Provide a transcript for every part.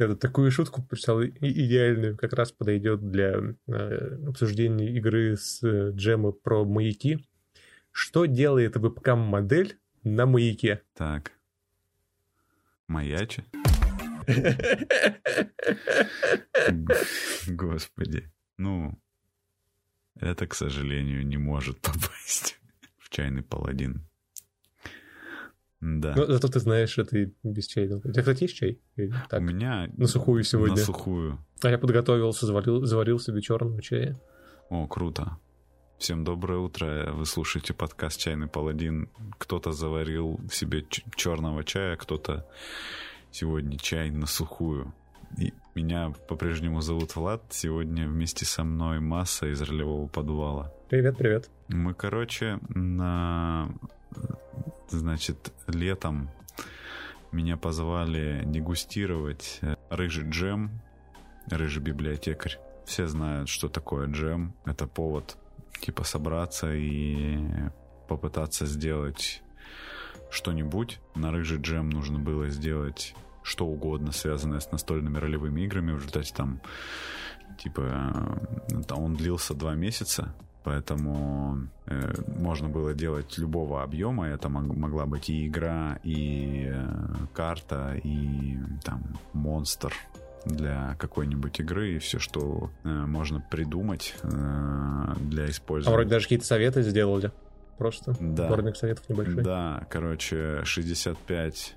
это, такую шутку прочитал идеальную, как раз подойдет для э, обсуждения игры с э, джема про маяки. Что делает вебкам-модель на маяке? Так. Маячит? Господи. Ну, это, к сожалению, не может попасть в чайный паладин. Да. Ну, зато ты знаешь, это и без чая. У тебя, кстати, есть чай? так, У меня... На сухую сегодня. На сухую. А я подготовился, заварил, заварил себе черного чая. О, круто. Всем доброе утро. Вы слушаете подкаст «Чайный паладин». Кто-то заварил себе черного чая, кто-то сегодня чай на сухую. И меня по-прежнему зовут Влад. Сегодня вместе со мной масса из ролевого подвала. Привет, привет. Мы, короче, на значит, летом меня позвали дегустировать э, рыжий джем, рыжий библиотекарь. Все знают, что такое джем. Это повод типа собраться и попытаться сделать что-нибудь. На рыжий джем нужно было сделать что угодно, связанное с настольными ролевыми играми. В результате там, типа, э, он длился два месяца. Поэтому э, можно было делать любого объема. Это мог, могла быть и игра, и э, карта, и там монстр для какой-нибудь игры и все, что э, можно придумать э, для использования. А вроде даже какие-то советы сделали. Просто да. сборник советов небольшой. Да, короче, 65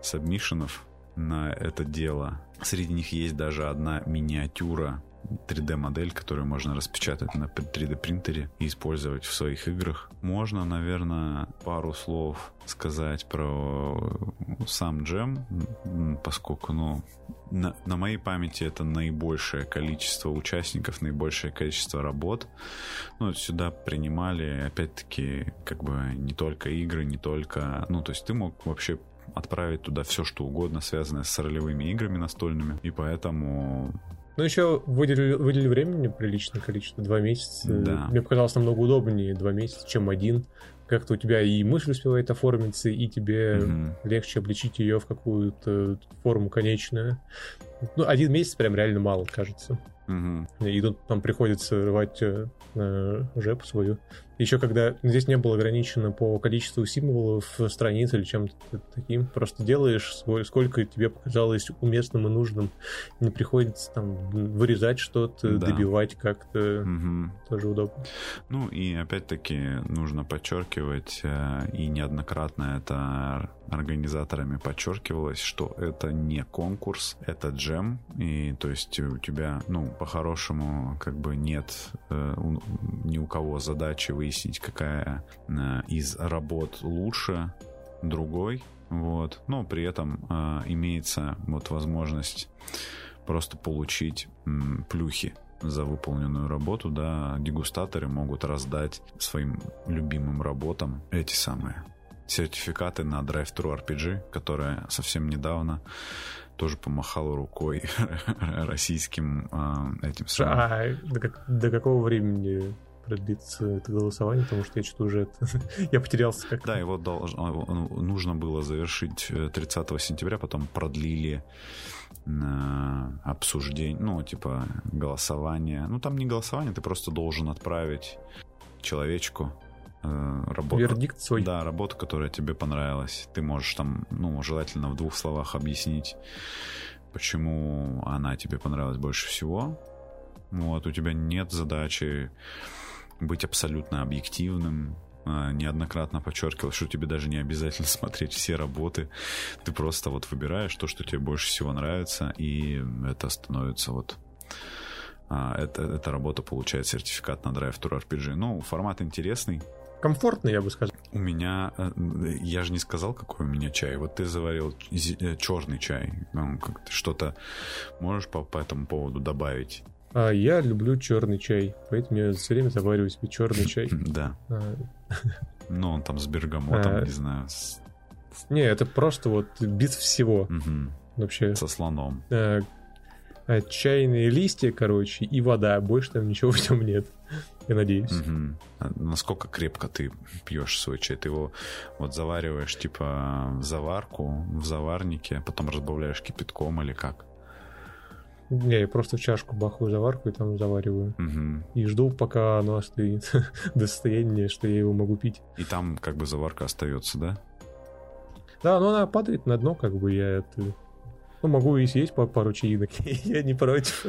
сабмишенов на это дело. Среди них есть даже одна миниатюра 3D-модель, которую можно распечатать на 3D-принтере и использовать в своих играх. Можно, наверное, пару слов сказать про сам джем, поскольку, ну, на, на моей памяти это наибольшее количество участников, наибольшее количество работ. Ну, сюда принимали, опять-таки, как бы не только игры, не только... Ну, то есть ты мог вообще отправить туда все, что угодно, связанное с ролевыми играми настольными. И поэтому ну, еще выделили, выделили времени приличное количество, два месяца. Да. Мне показалось намного удобнее два месяца, чем один. Как-то у тебя и мысль успевает оформиться, и тебе угу. легче обличить ее в какую-то форму конечную. Ну, один месяц прям реально мало, кажется. Угу. И тут нам приходится рвать э, жепу свою. Еще когда здесь не было ограничено по количеству символов страниц или чем-то таким, просто делаешь сколько тебе показалось уместным и нужным. Не приходится там вырезать что-то, да. добивать как-то. Угу. Тоже удобно. Ну и опять-таки нужно подчеркивать, э, и неоднократно это организаторами подчеркивалось, что это не конкурс, это джем, и то есть у тебя, ну, по-хорошему, как бы нет э, ни у кого задачи выяснить, какая э, из работ лучше другой, вот, но при этом э, имеется вот возможность просто получить плюхи за выполненную работу, да, дегустаторы могут раздать своим любимым работам эти самые сертификаты на Drive-Thru RPG, которая совсем недавно тоже помахала рукой российским э, этим самым. А до, до какого времени продлится это голосование, потому что я что-то уже это... я потерялся как Да, его долж... нужно было завершить 30 э, сентября, потом продлили на обсуждение, ну, типа голосование. Ну, там не голосование, ты просто должен отправить человечку э, работу. Вердикт свой. Да, работу, которая тебе понравилась. Ты можешь там, ну, желательно в двух словах объяснить, почему она тебе понравилась больше всего. Вот, у тебя нет задачи быть абсолютно объективным, а, неоднократно подчеркивал, что тебе даже не обязательно смотреть все работы. Ты просто вот выбираешь то, что тебе больше всего нравится, и это становится вот а, это, эта работа получает сертификат на Drive Tour RPG. Ну, формат интересный. Комфортный, я бы сказал. У меня, э, я же не сказал, какой у меня чай. Вот ты заварил э, черный чай. Ну, что-то можешь по, по этому поводу добавить? А я люблю черный чай, поэтому я все время завариваю себе черный чай. Да. А. Ну, он там с бергамотом, а. не знаю. Не, это просто вот без всего. Вообще. Со слоном. А, чайные листья, короче, и вода. Больше там ничего в нем нет. Я надеюсь. Насколько крепко ты пьешь свой чай? Ты его вот завариваешь, типа, в заварку, в заварнике, потом разбавляешь кипятком или как? Я просто в чашку бахаю заварку и там завариваю. Мгм. И жду, пока оно остынет до состояния, что я его могу пить. И там как бы заварка остается, да? Да, но она падает на дно, как бы я это... Ну, могу и съесть по пару чаинок, я не против.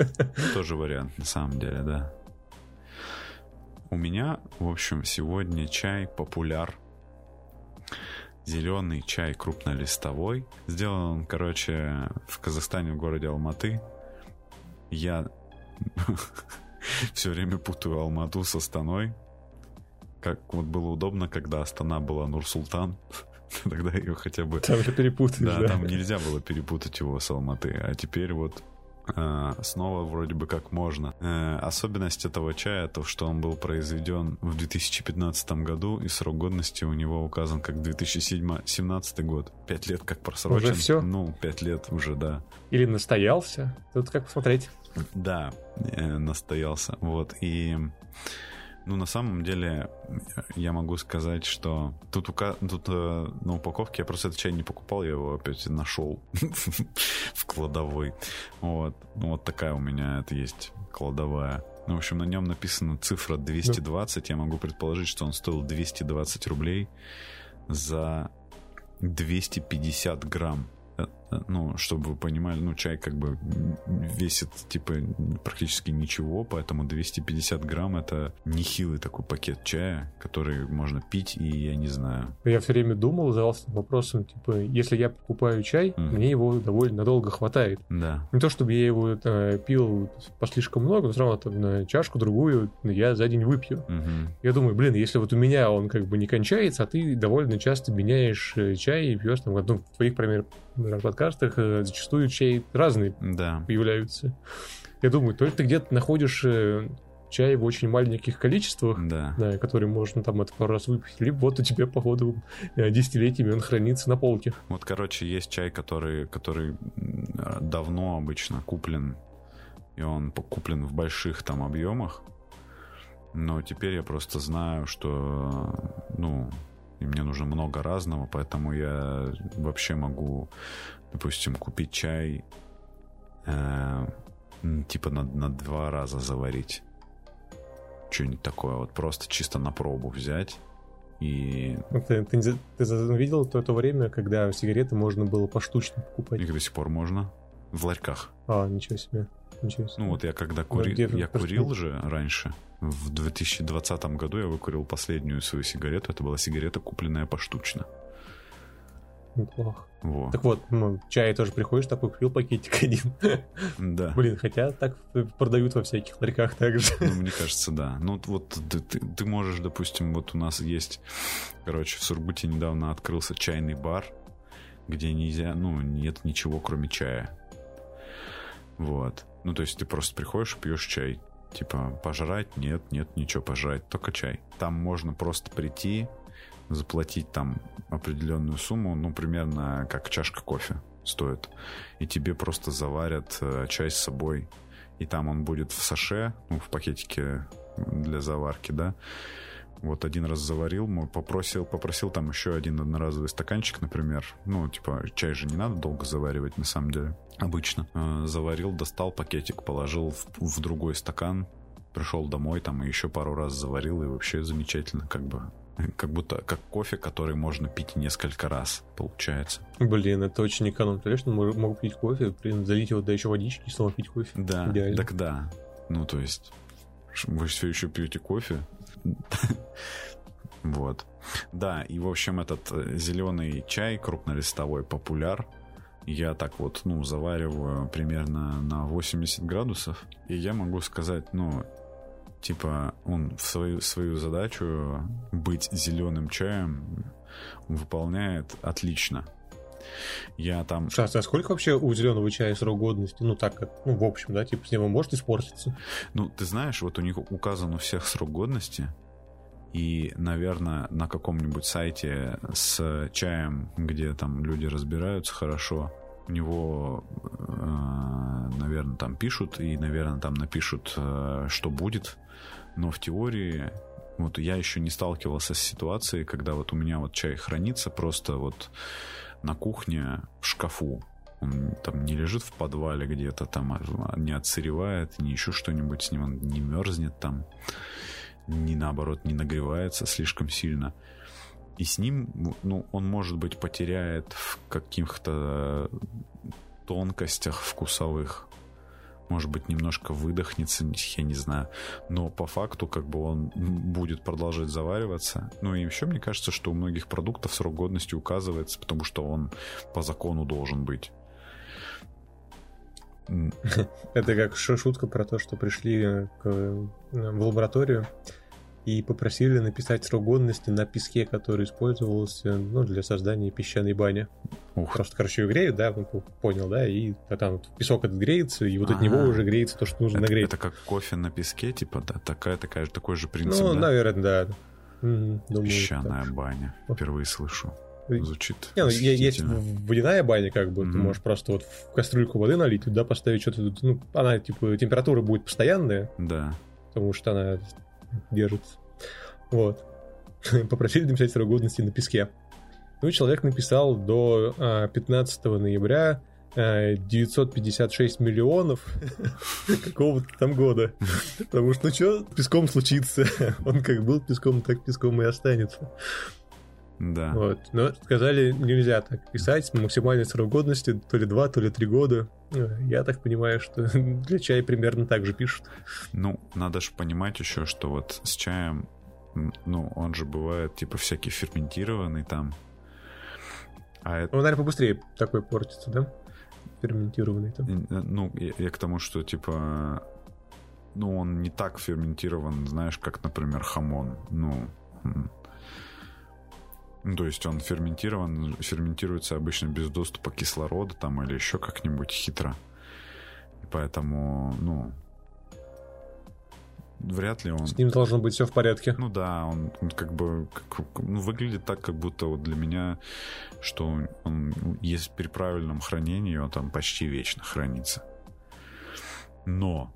Тоже вариант, на самом деле, да. У меня, в общем, сегодня чай популяр. Зеленый чай крупнолистовой. Сделан он, короче, в Казахстане, в городе Алматы. Я все время путаю Алмату с Астаной. Как вот было удобно, когда Астана была Нур-Султан. Тогда ее хотя бы Там же перепутаешь, да, да. там нельзя было перепутать его с Алматы. А теперь вот снова вроде бы как можно. Э, особенность этого чая то, что он был произведен в 2015 году, и срок годности у него указан как 2017 год. Пять лет как просрочен. Уже всё? Ну, пять лет уже, да. Или настоялся. Тут как посмотреть. Да, э, настоялся. Вот. И ну, на самом деле, я могу сказать, что тут, ука... тут э, на упаковке я просто этот чай не покупал, я его опять нашел в кладовой. Вот. Ну, вот такая у меня это есть кладовая. Ну, в общем, на нем написана цифра 220. Я могу предположить, что он стоил 220 рублей за 250 грамм. Э, Ну, чтобы вы понимали, ну, чай как бы весит, типа, практически ничего, поэтому 250 грамм это нехилый такой пакет чая, который можно пить, и я не знаю. Я все время думал, задался вопросом, типа, если я покупаю чай, Мгм. мне его довольно надолго хватает. Да. Не то, чтобы я его э, пил по слишком много, но все равно там на чашку другую я за день выпью. Мгм. Я думаю, блин, если вот у меня он как бы не кончается, а ты довольно часто меняешь э, чай и пьешь там, ну, в твоих, например, подкастах э, зачастую чай разные Да. появляются. Я думаю, то ли ты где-то находишь э, чай в очень маленьких количествах, Да. да, который можно там это пару раз выпить, либо вот у тебя, походу, э, десятилетиями он хранится на полке. Вот, короче, есть чай, который, который давно обычно куплен, и он куплен в больших там объемах. Но теперь я просто знаю, что, ну, и мне нужно много разного, поэтому я вообще могу, допустим, купить чай, э, типа на, на два раза заварить. Что-нибудь такое, вот просто чисто на пробу взять. И Ну, Ты, ты ты за- видел то, то время, когда сигареты можно было поштучно покупать? их до сих пор можно в ларьках. А, ничего себе. Ничего себе. Ну вот я когда курил, где ты я просто- курил же раньше. В 2020 году я выкурил последнюю свою сигарету. Это была сигарета, купленная поштучно. Неплохо. Во. Так вот, ну, чай тоже приходишь, такой купил пакетик один. Да. Блин, хотя так продают во всяких ларьках также. Ну, мне кажется, да. Ну, вот ты, ты- ты можешь, допустим, вот у нас есть, короче, в Сургуте недавно открылся чайный бар, где нельзя, ну, нет ничего, кроме чая. Вот. Ну, то есть ты просто приходишь пьешь чай. Типа, пожрать? Нет, нет, ничего пожрать, только чай. Там можно просто прийти, заплатить там определенную сумму, ну, примерно как чашка кофе стоит. И тебе просто заварят э, чай с собой. И там он будет в саше, ну, в пакетике для заварки, да. Вот один раз заварил, мо- попросил, попросил там еще один одноразовый стаканчик, например. Ну, типа, чай же не надо долго заваривать, на самом деле. Обычно. Э, Заварил, достал пакетик, положил в, в другой стакан, пришел домой, там и еще пару раз заварил, и вообще замечательно, как бы. Как будто как кофе, который можно пить несколько раз, получается. Блин, это очень экономно. Конечно, могу пить кофе, блин, залить его, да еще водички и снова пить кофе. Да, Идеально. так да. Ну, то есть, вы все еще пьете кофе. Вот. Да, и, в общем, этот зеленый чай крупнолистовой популяр. Я так вот, ну, завариваю примерно на 80 градусов. И я могу сказать, ну, типа, он в свою, свою задачу быть зеленым чаем выполняет отлично. Я там Сейчас, а сколько вообще у зеленого чая срок годности? Ну, так, как, ну, в общем, да, типа, с него может испортиться. Ну, ты знаешь, вот у них указан у всех срок годности, и, наверное, на каком-нибудь сайте с чаем, где там люди разбираются хорошо, у него, наверное, там пишут, и, наверное, там напишут, э, что будет, но в теории вот я еще не сталкивался с ситуацией, когда вот у меня вот чай хранится просто вот на кухне в шкафу. Он там не лежит в подвале где-то, там не отсыревает, не еще что-нибудь с ним, он не мерзнет там, не наоборот, не нагревается слишком сильно. И с ним, ну, он, может быть, потеряет в каких-то тонкостях вкусовых. Может быть, немножко выдохнется, я не знаю. Но по факту, как бы он будет продолжать завариваться. Ну и еще мне кажется, что у многих продуктов срок годности указывается, потому что он по закону должен быть. Это как шутка про то, что пришли к, в лабораторию и попросили написать срок годности на песке, который использовался ну, для создания песчаной бани. Ух. Просто, короче, ее греют, да, понял, да, и там песок этот греется, и вот от него уже греется то, что нужно это, нагреть. Это как кофе на песке, типа, да, такая, такая, такой же принцип, Ну, да? наверное, да. Думаю, Песчаная так. баня. Впервые слышу. Звучит. Не, ну, есть водяная баня, как бы, mm-hmm. ты можешь просто вот в кастрюльку воды налить, туда поставить что-то, ну, она, типа, температура будет постоянная. Да. Потому что она держится. Вот. Попросили написать срок годности на песке. Ну, человек написал до 15 а, ноября 956 а, миллионов какого-то там года. Потому что, ну что песком случится? Он как был песком, так песком и останется. Да. Вот. Но сказали, нельзя так писать. Максимальный срок годности то ли 2, то ли 3 года. Я так понимаю, что для чая примерно так же пишут. Ну, надо же понимать еще, что вот с чаем, ну, он же бывает, типа, всякий ферментированный там. А это... Он, наверное, побыстрее такой портится, да? Ферментированный там. Э, ну, я, я к тому, что, типа, ну, он не так ферментирован, знаешь, как, например, хамон. Ну, то есть он ферментирован, ферментируется обычно без доступа кислорода там или еще как-нибудь хитро. И поэтому, ну, вряд ли он... С ним должно быть все в порядке. Ну да, он, он как бы как, ну, выглядит так, как будто вот для меня, что он есть при правильном хранении, он там почти вечно хранится. Но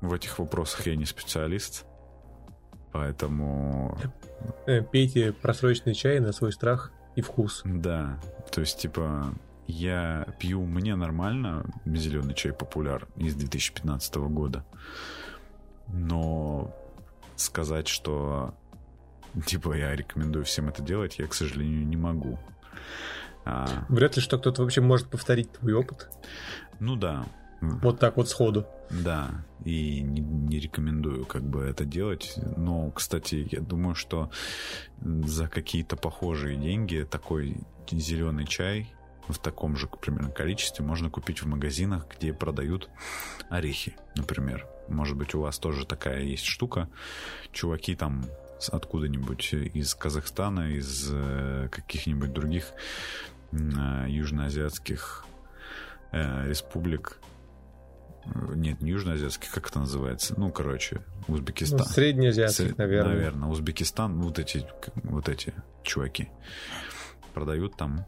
в этих вопросах я не специалист, поэтому... Э, пейте просроченный чай на свой страх и вкус. Да, то есть, типа, я пью, мне нормально, зеленый чай популяр из 2015 года, но сказать, что типа я рекомендую всем это делать, я, к сожалению, не могу. А... Вряд ли, что кто-то вообще может повторить твой опыт. Ну да. Вот так вот сходу. Да, и не, не рекомендую как бы это делать. Но, кстати, я думаю, что за какие-то похожие деньги такой зеленый чай в таком же примерно количестве можно купить в магазинах, где продают орехи, например. Может быть, у вас тоже такая есть штука. Чуваки там откуда-нибудь из Казахстана, из э, каких-нибудь других э, южноазиатских э, республик нет, не южноазиатский, как это называется? Ну, короче, Узбекистан. Ну, среднеазиатский, Сред... наверное. Наверное, Узбекистан, вот эти, вот эти чуваки продают там.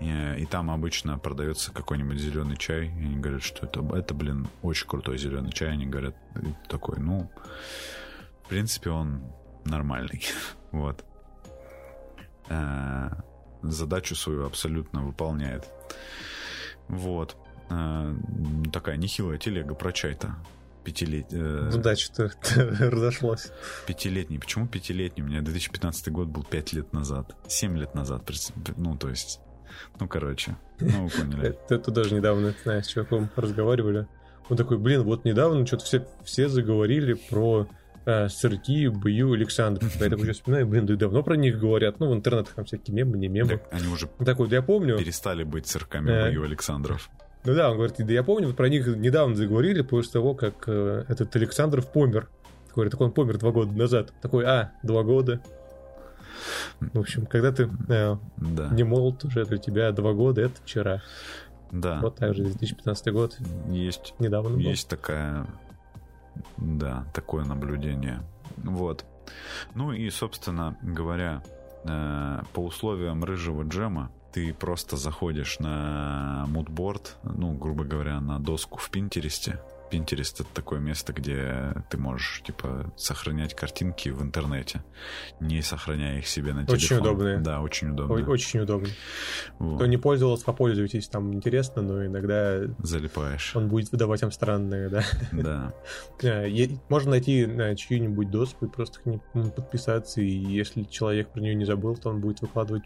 И, и там обычно продается какой-нибудь зеленый чай. И они говорят, что это, это, блин, очень крутой зеленый чай. Они говорят, такой, ну, в принципе, он нормальный. вот. Э, задачу свою абсолютно выполняет. Вот. Э, такая нехилая телега про чай-то. Пятилетний. Э, ну да, что-то разошлось. Пятилетний. Почему пятилетний? У меня 2015 год был пять лет назад. Семь лет назад. Ну, то есть... Ну, короче. Ну, вы поняли. Это даже недавно, знаешь, с чуваком разговаривали. Он такой, блин, вот недавно что-то все, все заговорили про э, сырки Бою Александров. Я такой сейчас вспоминаю, блин, да давно про них говорят. Ну, в интернетах там всякие мемы, не мемы. Так, они уже так вот, я помню. перестали быть сырками э, Бою Александров. Ну да, он говорит, да я помню, про них недавно заговорили после того, как э, этот Александров помер. Говорит, так он помер два года назад. Такой, а, два года. В общем, когда ты э, да. не молод уже, для тебя два года, это вчера. Да. Вот так же, 2015 год. Есть. Недавно был. Есть такая, да, такое наблюдение. Вот. Ну и, собственно говоря, э, по условиям рыжего джема, ты просто заходишь на мудборд, ну, грубо говоря, на доску в Пинтересте, Pinterest это такое место, где ты можешь, типа, сохранять картинки в интернете, не сохраняя их себе на телефон. Очень удобные. Да, очень удобно. Очень удобно. Вот. Кто не пользовался, попользуйтесь, там интересно, но иногда... Залипаешь. Он будет выдавать вам странные, да. Да. Можно найти чью-нибудь доску и просто к ней подписаться, и если человек про нее не забыл, то он будет выкладывать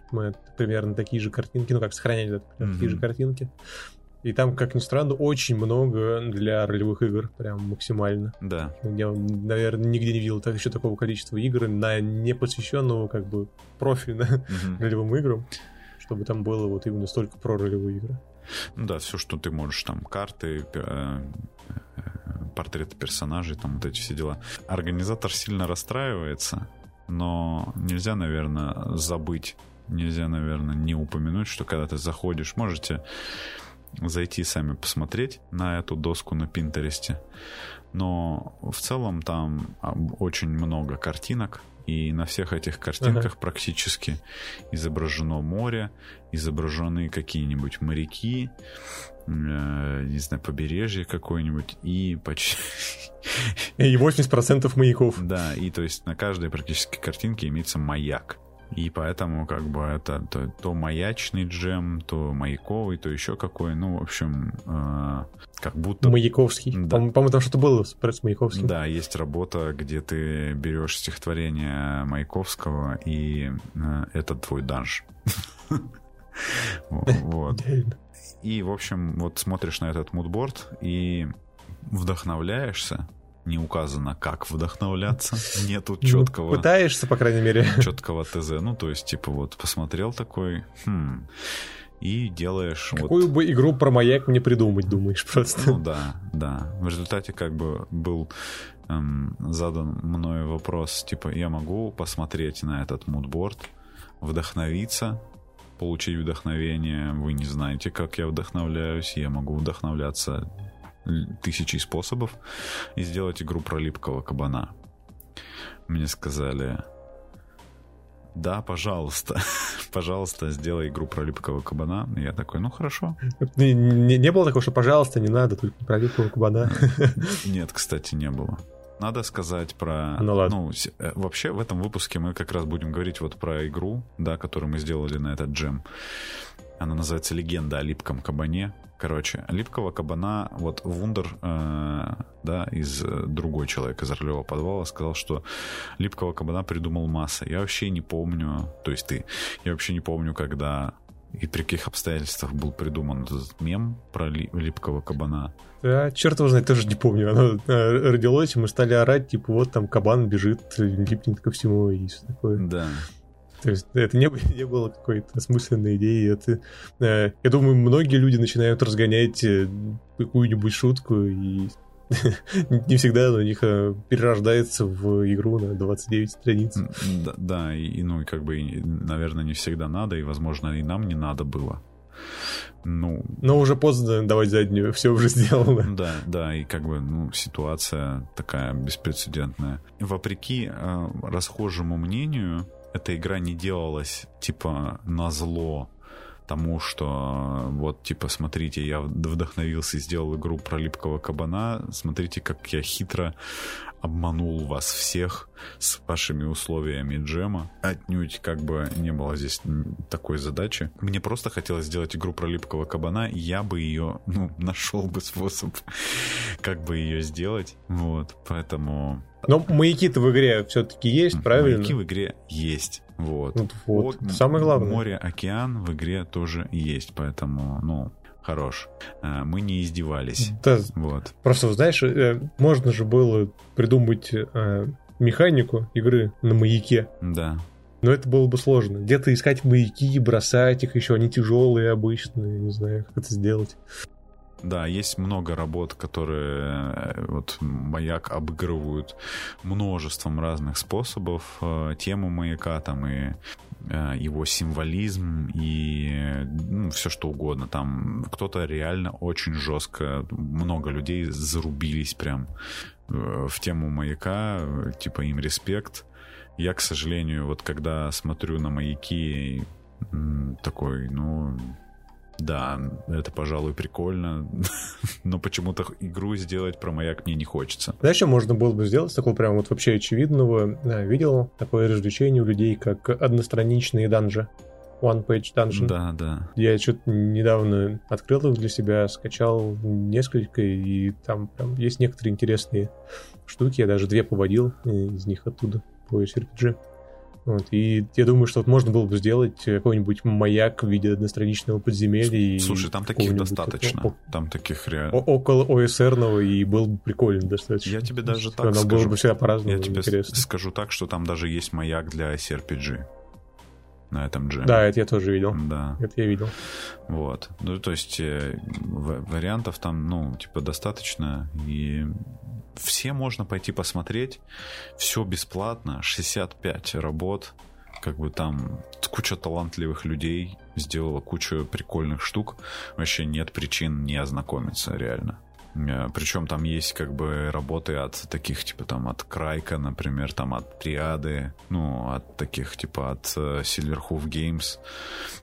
примерно такие же картинки, ну как сохранять такие же картинки. И там, как ни странно, очень много для ролевых игр, прям максимально. Да. Я, наверное, нигде не видел так, еще такого количества игр на непосвященного как бы профи на угу. ролевым играм, чтобы там было вот именно столько про ролевые игры. Ну да, все, что ты можешь, там, карты, э, э, портреты персонажей, там вот эти все дела. Организатор сильно расстраивается, но нельзя, наверное, забыть, нельзя, наверное, не упомянуть, что когда ты заходишь, можете зайти сами посмотреть на эту доску на Пинтересте. Но в целом там очень много картинок, и на всех этих картинках ага. практически изображено море, изображены какие-нибудь моряки, э, не знаю, побережье какое-нибудь, и почти... И 80% маяков. Да, и то есть на каждой практически картинке имеется маяк. И поэтому как бы это то, то маячный джем, то маяковый, то еще какой. Ну, в общем, э, как будто... Маяковский. Да. По-моему, там что-то было с Маяковским. Да, есть работа, где ты берешь стихотворение Маяковского, и э, это твой данж. Вот. И, в общем, вот смотришь на этот мудборд и вдохновляешься, не указано, как вдохновляться. Нету четкого... Ну, пытаешься, по крайней мере. Четкого ТЗ. Ну, то есть, типа, вот посмотрел такой, хм, и делаешь... Какую вот... бы игру про маяк мне придумать, думаешь, просто? Ну да, да. В результате как бы был эм, задан мною вопрос, типа, я могу посмотреть на этот мудборд, вдохновиться, получить вдохновение. Вы не знаете, как я вдохновляюсь. Я могу вдохновляться тысячи способов и сделать игру про липкого кабана. Мне сказали, да, пожалуйста, пожалуйста, сделай игру про липкого кабана. И я такой, ну хорошо. Не, не, не было такого, что пожалуйста, не надо, только про липкого кабана. Нет, кстати, не было. Надо сказать про... Ну ладно. Ну, э, вообще в этом выпуске мы как раз будем говорить вот про игру, да, которую мы сделали на этот джем. Она называется «Легенда о липком кабане». Короче, липкого кабана, вот Вундер, э, да, из э, другой человек из ролевого подвала сказал, что липкого кабана придумал масса. Я вообще не помню, то есть ты, я вообще не помню, когда и при каких обстоятельствах был придуман этот мем про ли, липкого кабана. Да, черт его знает, тоже не помню. Оно э, родилось, и мы стали орать, типа, вот там кабан бежит, липнет ко всему и все такое. Да. То есть это не, не было какой-то осмысленной идеи. Это, э, я думаю, многие люди начинают разгонять э, какую-нибудь шутку, и не всегда у них э, перерождается в игру на 29 страниц. Да, да и, ну, и как бы, наверное, не всегда надо, и, возможно, и нам не надо было. Ну, Но уже поздно давать заднюю, все уже сделано. Да, да, и как бы, ну, ситуация такая беспрецедентная. Вопреки э, расхожему мнению, эта игра не делалась типа на зло тому, что вот, типа, смотрите, я вдохновился и сделал игру про липкого кабана, смотрите, как я хитро обманул вас всех с вашими условиями джема. Отнюдь как бы не было здесь такой задачи. Мне просто хотелось сделать игру про липкого кабана, и я бы ее, ну, нашел бы способ, как бы ее сделать. Вот, поэтому но маяки-то в игре все-таки есть, правильно? Маяки в игре есть. Вот. Вот, вот. О, Самое главное. Море, океан в игре тоже есть, поэтому, ну, хорош. Э, мы не издевались. Да, вот. Просто, знаешь, э, можно же было придумать э, механику игры на маяке. Да. Но это было бы сложно. Где-то искать маяки, бросать их еще, они тяжелые обычно, я не знаю, как это сделать. Да, есть много работ, которые э, вот маяк обыгрывают множеством разных способов. Э, тему маяка там и э, его символизм и ну, все что угодно. Там кто-то реально очень жестко, много людей зарубились прям в тему маяка, типа им респект. Я, к сожалению, вот когда смотрю на маяки, такой, ну, да, это, пожалуй, прикольно, но почему-то игру сделать про маяк мне не хочется. Знаешь, что можно было бы сделать такого прям вот вообще очевидного? Да, видел такое развлечение у людей, как одностраничные данжи. One Page Dungeon. Да, да. Я что-то недавно открыл их для себя, скачал несколько, и там прям есть некоторые интересные штуки. Я даже две поводил из них оттуда по SRPG. Вот, и я думаю, что вот можно было бы сделать какой-нибудь маяк в виде одностраничного подземелья. Слушай, там таких достаточно. Такого, там таких реально... Около ОСРного, и было бы прикольно достаточно. Я тебе даже так Оно скажу. было бы всегда по-разному Я тебе интересно. скажу так, что там даже есть маяк для SRPG на этом джеме. Да, это я тоже видел. Да. Это я видел. Вот. Ну, то есть э, вариантов там, ну, типа, достаточно. И все можно пойти посмотреть. Все бесплатно. 65 работ. Как бы там куча талантливых людей сделала кучу прикольных штук. Вообще нет причин не ознакомиться, реально. Причем там есть как бы работы от таких, типа там от Крайка, например, там от Триады, ну, от таких, типа от Silverhoof Games.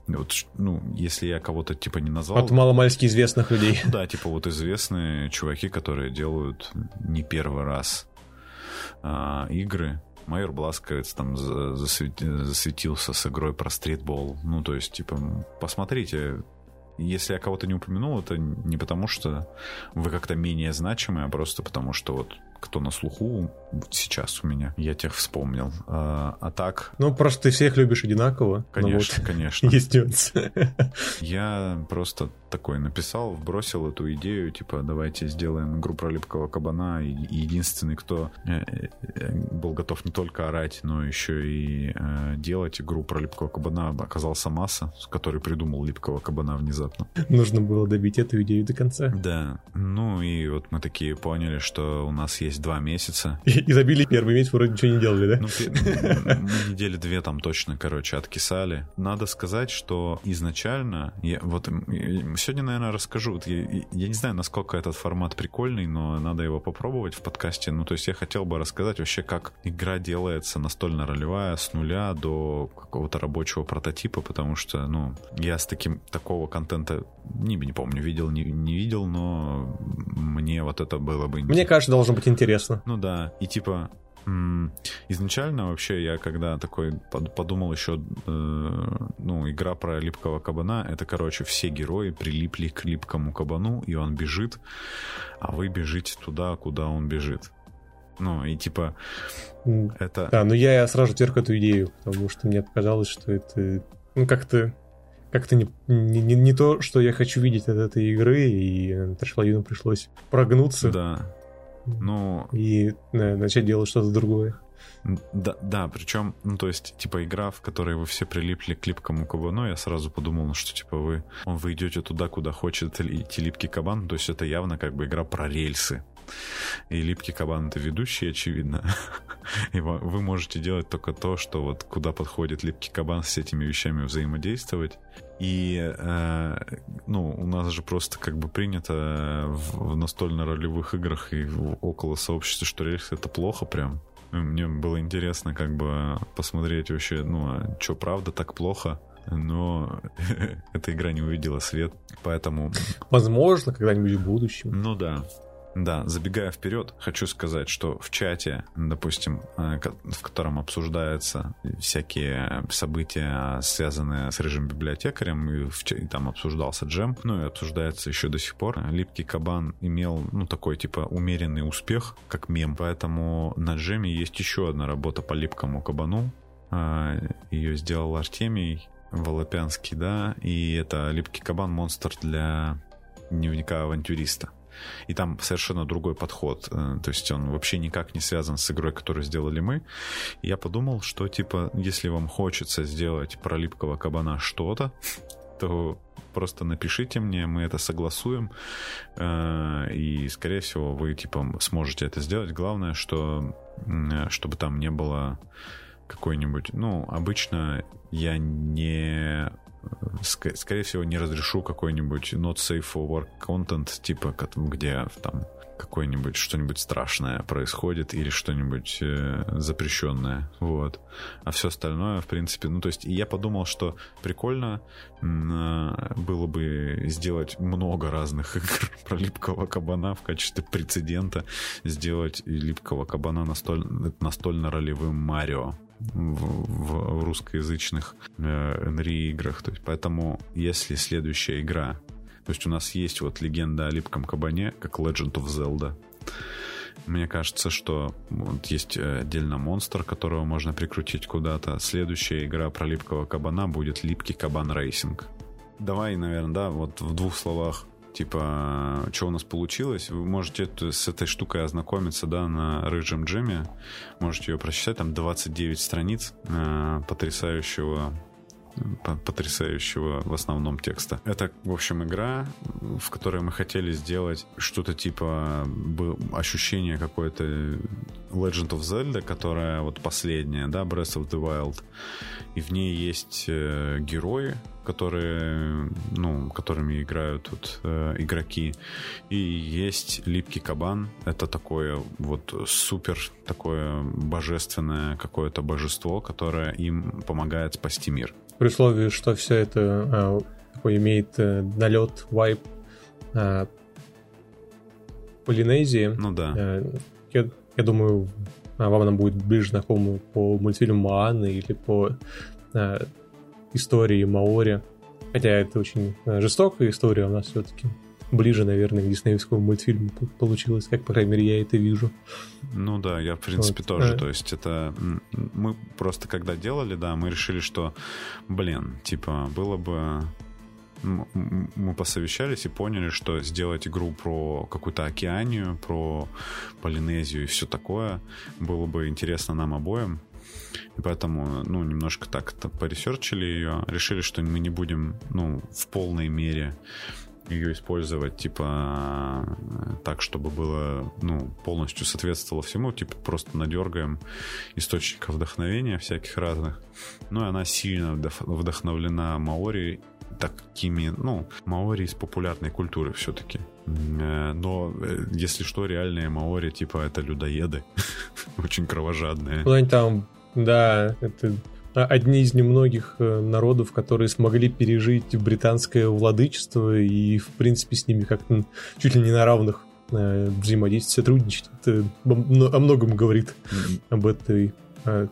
Вот, ну, если я кого-то типа не назвал... От маломальски известных людей. Да, типа вот известные чуваки, которые делают не первый раз а, игры. Майор Бласковец там засветился с игрой про стритбол. Ну, то есть, типа, посмотрите, если я кого-то не упомянул, это не потому, что вы как-то менее значимы, а просто потому, что вот кто на слуху сейчас у меня, я тех вспомнил. А, а так... Ну, просто ты всех любишь одинаково. Конечно, вот конечно. Есть нюанс. Я просто такой написал, бросил эту идею, типа, давайте сделаем игру про липкого кабана. И единственный, кто э, э, был готов не только орать, но еще и э, делать игру про липкого кабана, оказался Масса, который придумал липкого кабана внезапно. Нужно было добить эту идею до конца. Да. Ну и вот мы такие поняли, что у нас есть два месяца. И, и забили первый месяц, вроде ничего не делали, да? Ну, мы недели две там точно, короче, откисали. Надо сказать, что изначально, я, вот сегодня, наверное, расскажу. Я, я не знаю, насколько этот формат прикольный, но надо его попробовать в подкасте. Ну, то есть я хотел бы рассказать вообще, как игра делается настольно-ролевая с нуля до какого-то рабочего прототипа, потому что, ну, я с таким такого контента не, не помню, видел, не, не видел, но мне вот это было бы интересно. Мне кажется, должно быть интересно. Ну да, и типа Изначально вообще я когда такой подумал еще, э, ну, игра про липкого кабана, это, короче, все герои прилипли к липкому кабану, и он бежит, а вы бежите туда, куда он бежит. Ну, и типа это... Да, но я сразу терк эту идею, потому что мне показалось, что это, ну, как-то как-то не, не, не, не то, что я хочу видеть от этой игры, и Трэшлавину пришлось прогнуться. Да. Ну... И да, начать делать что-то другое. Да, да, причем, ну, то есть, типа, игра, в которой вы все прилипли к липкому кабану, я сразу подумал, ну, что, типа, вы, вы идете туда, куда хочет идти липкий кабан, то есть это явно как бы игра про рельсы. И липкий кабан это ведущий, очевидно. И вы можете делать только то, что вот куда подходит липкий кабан с этими вещами взаимодействовать. И, э, ну, у нас же просто как бы принято в, в настольно-ролевых играх и в, около сообщества, что рельсы это плохо прям. Мне было интересно как бы посмотреть вообще, ну, а что правда так плохо но эта игра не увидела свет, поэтому... Возможно, когда-нибудь в будущем. Ну да. Да, забегая вперед, хочу сказать, что в чате, допустим, э, в котором обсуждаются всякие события, связанные с рыжим библиотекарем, и, там обсуждался джем, ну и обсуждается еще до сих пор. Липкий кабан имел, ну, такой, типа, умеренный успех, как мем, поэтому на джеме есть еще одна работа по липкому кабану. А, Ее сделал Артемий Волопянский, да, и это липкий кабан монстр для дневника авантюриста. И там совершенно другой подход. Э, то есть он вообще никак не связан с игрой, которую сделали мы. И я подумал, что типа, если вам хочется сделать про липкого кабана что-то, то просто напишите мне, мы это согласуем, э, и, скорее всего, вы, типа, сможете это сделать. Главное, что, чтобы там не было какой-нибудь... Ну, обычно я не ск- скорее всего, не разрешу какой-нибудь not safe for work content, типа, где там какое-нибудь что-нибудь страшное происходит или что-нибудь э, запрещенное, вот. А все остальное, в принципе, ну то есть я подумал, что прикольно э, было бы сделать много разных игр про липкого кабана в качестве прецедента, сделать липкого кабана настоль, настольно-ролевым Марио в, в русскоязычных э, НРИ играх. То есть, поэтому, если следующая игра то есть у нас есть вот легенда о липком кабане, как Legend of Zelda. Мне кажется, что вот есть э, отдельно монстр, которого можно прикрутить куда-то. Следующая игра про липкого кабана будет Липкий кабан racing. Давай, наверное, да, вот в двух словах типа, что у нас получилось. Вы можете с этой штукой ознакомиться, да, на рыжем джеме. Можете ее прочитать, там 29 страниц э, потрясающего потрясающего в основном текста. Это, в общем, игра, в которой мы хотели сделать что-то типа ощущение какое-то Legend of Zelda, которая вот последняя, да, Breath of the Wild. И в ней есть э, герои, которые, ну, которыми играют тут э, игроки. И есть липкий кабан. Это такое вот супер такое божественное какое-то божество, которое им помогает спасти мир при условии, что все это а, такой имеет а, налет, вайп а, Полинезии. Ну да. А, я, я думаю, вам она будет ближе знакома по мультфильму Моаны или по а, истории Маори. Хотя это очень а, жестокая история у нас все-таки ближе, наверное, к диснеевскому мультфильму получилось, как, по крайней мере, я это вижу. Ну да, я, в принципе, вот. тоже. А... То есть это... Мы просто когда делали, да, мы решили, что, блин, типа, было бы мы посовещались и поняли, что сделать игру про какую-то океанию, про Полинезию и все такое было бы интересно нам обоим. И поэтому, ну, немножко так-то поресерчили ее, решили, что мы не будем, ну, в полной мере ее использовать, типа, так, чтобы было, ну, полностью соответствовало всему, типа, просто надергаем источников вдохновения всяких разных. Ну, и она сильно вдохновлена Маори такими, ну, маори из популярной культуры все-таки. Э, но, э, если что, реальные маори, типа, это людоеды. Очень кровожадные. Ну, они там, да, это одни из немногих э, народов, которые смогли пережить британское владычество и, в принципе, с ними как-то чуть ли не на равных э, взаимодействовать, сотрудничать. Это о многом говорит об этой э,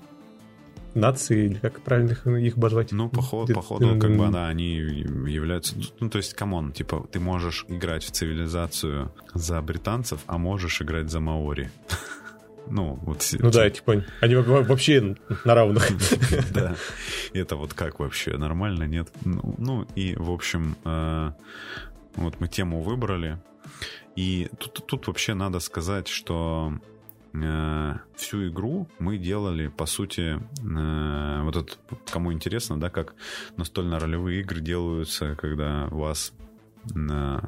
нации, или как правильно их обозвать? Ну, походу, походу как бы, да, они являются... Ну, то есть, come on, типа, ты можешь играть в цивилизацию за британцев, а можешь играть за маори. Ну, вот... Ну да, типа, они вообще на равных. Да. Это вот как вообще? Нормально, нет? Ну, ну и, в общем, э, вот мы тему выбрали. И тут, тут вообще надо сказать, что э, всю игру мы делали, по сути, э, вот это, кому интересно, да, как настольно-ролевые игры делаются, когда у вас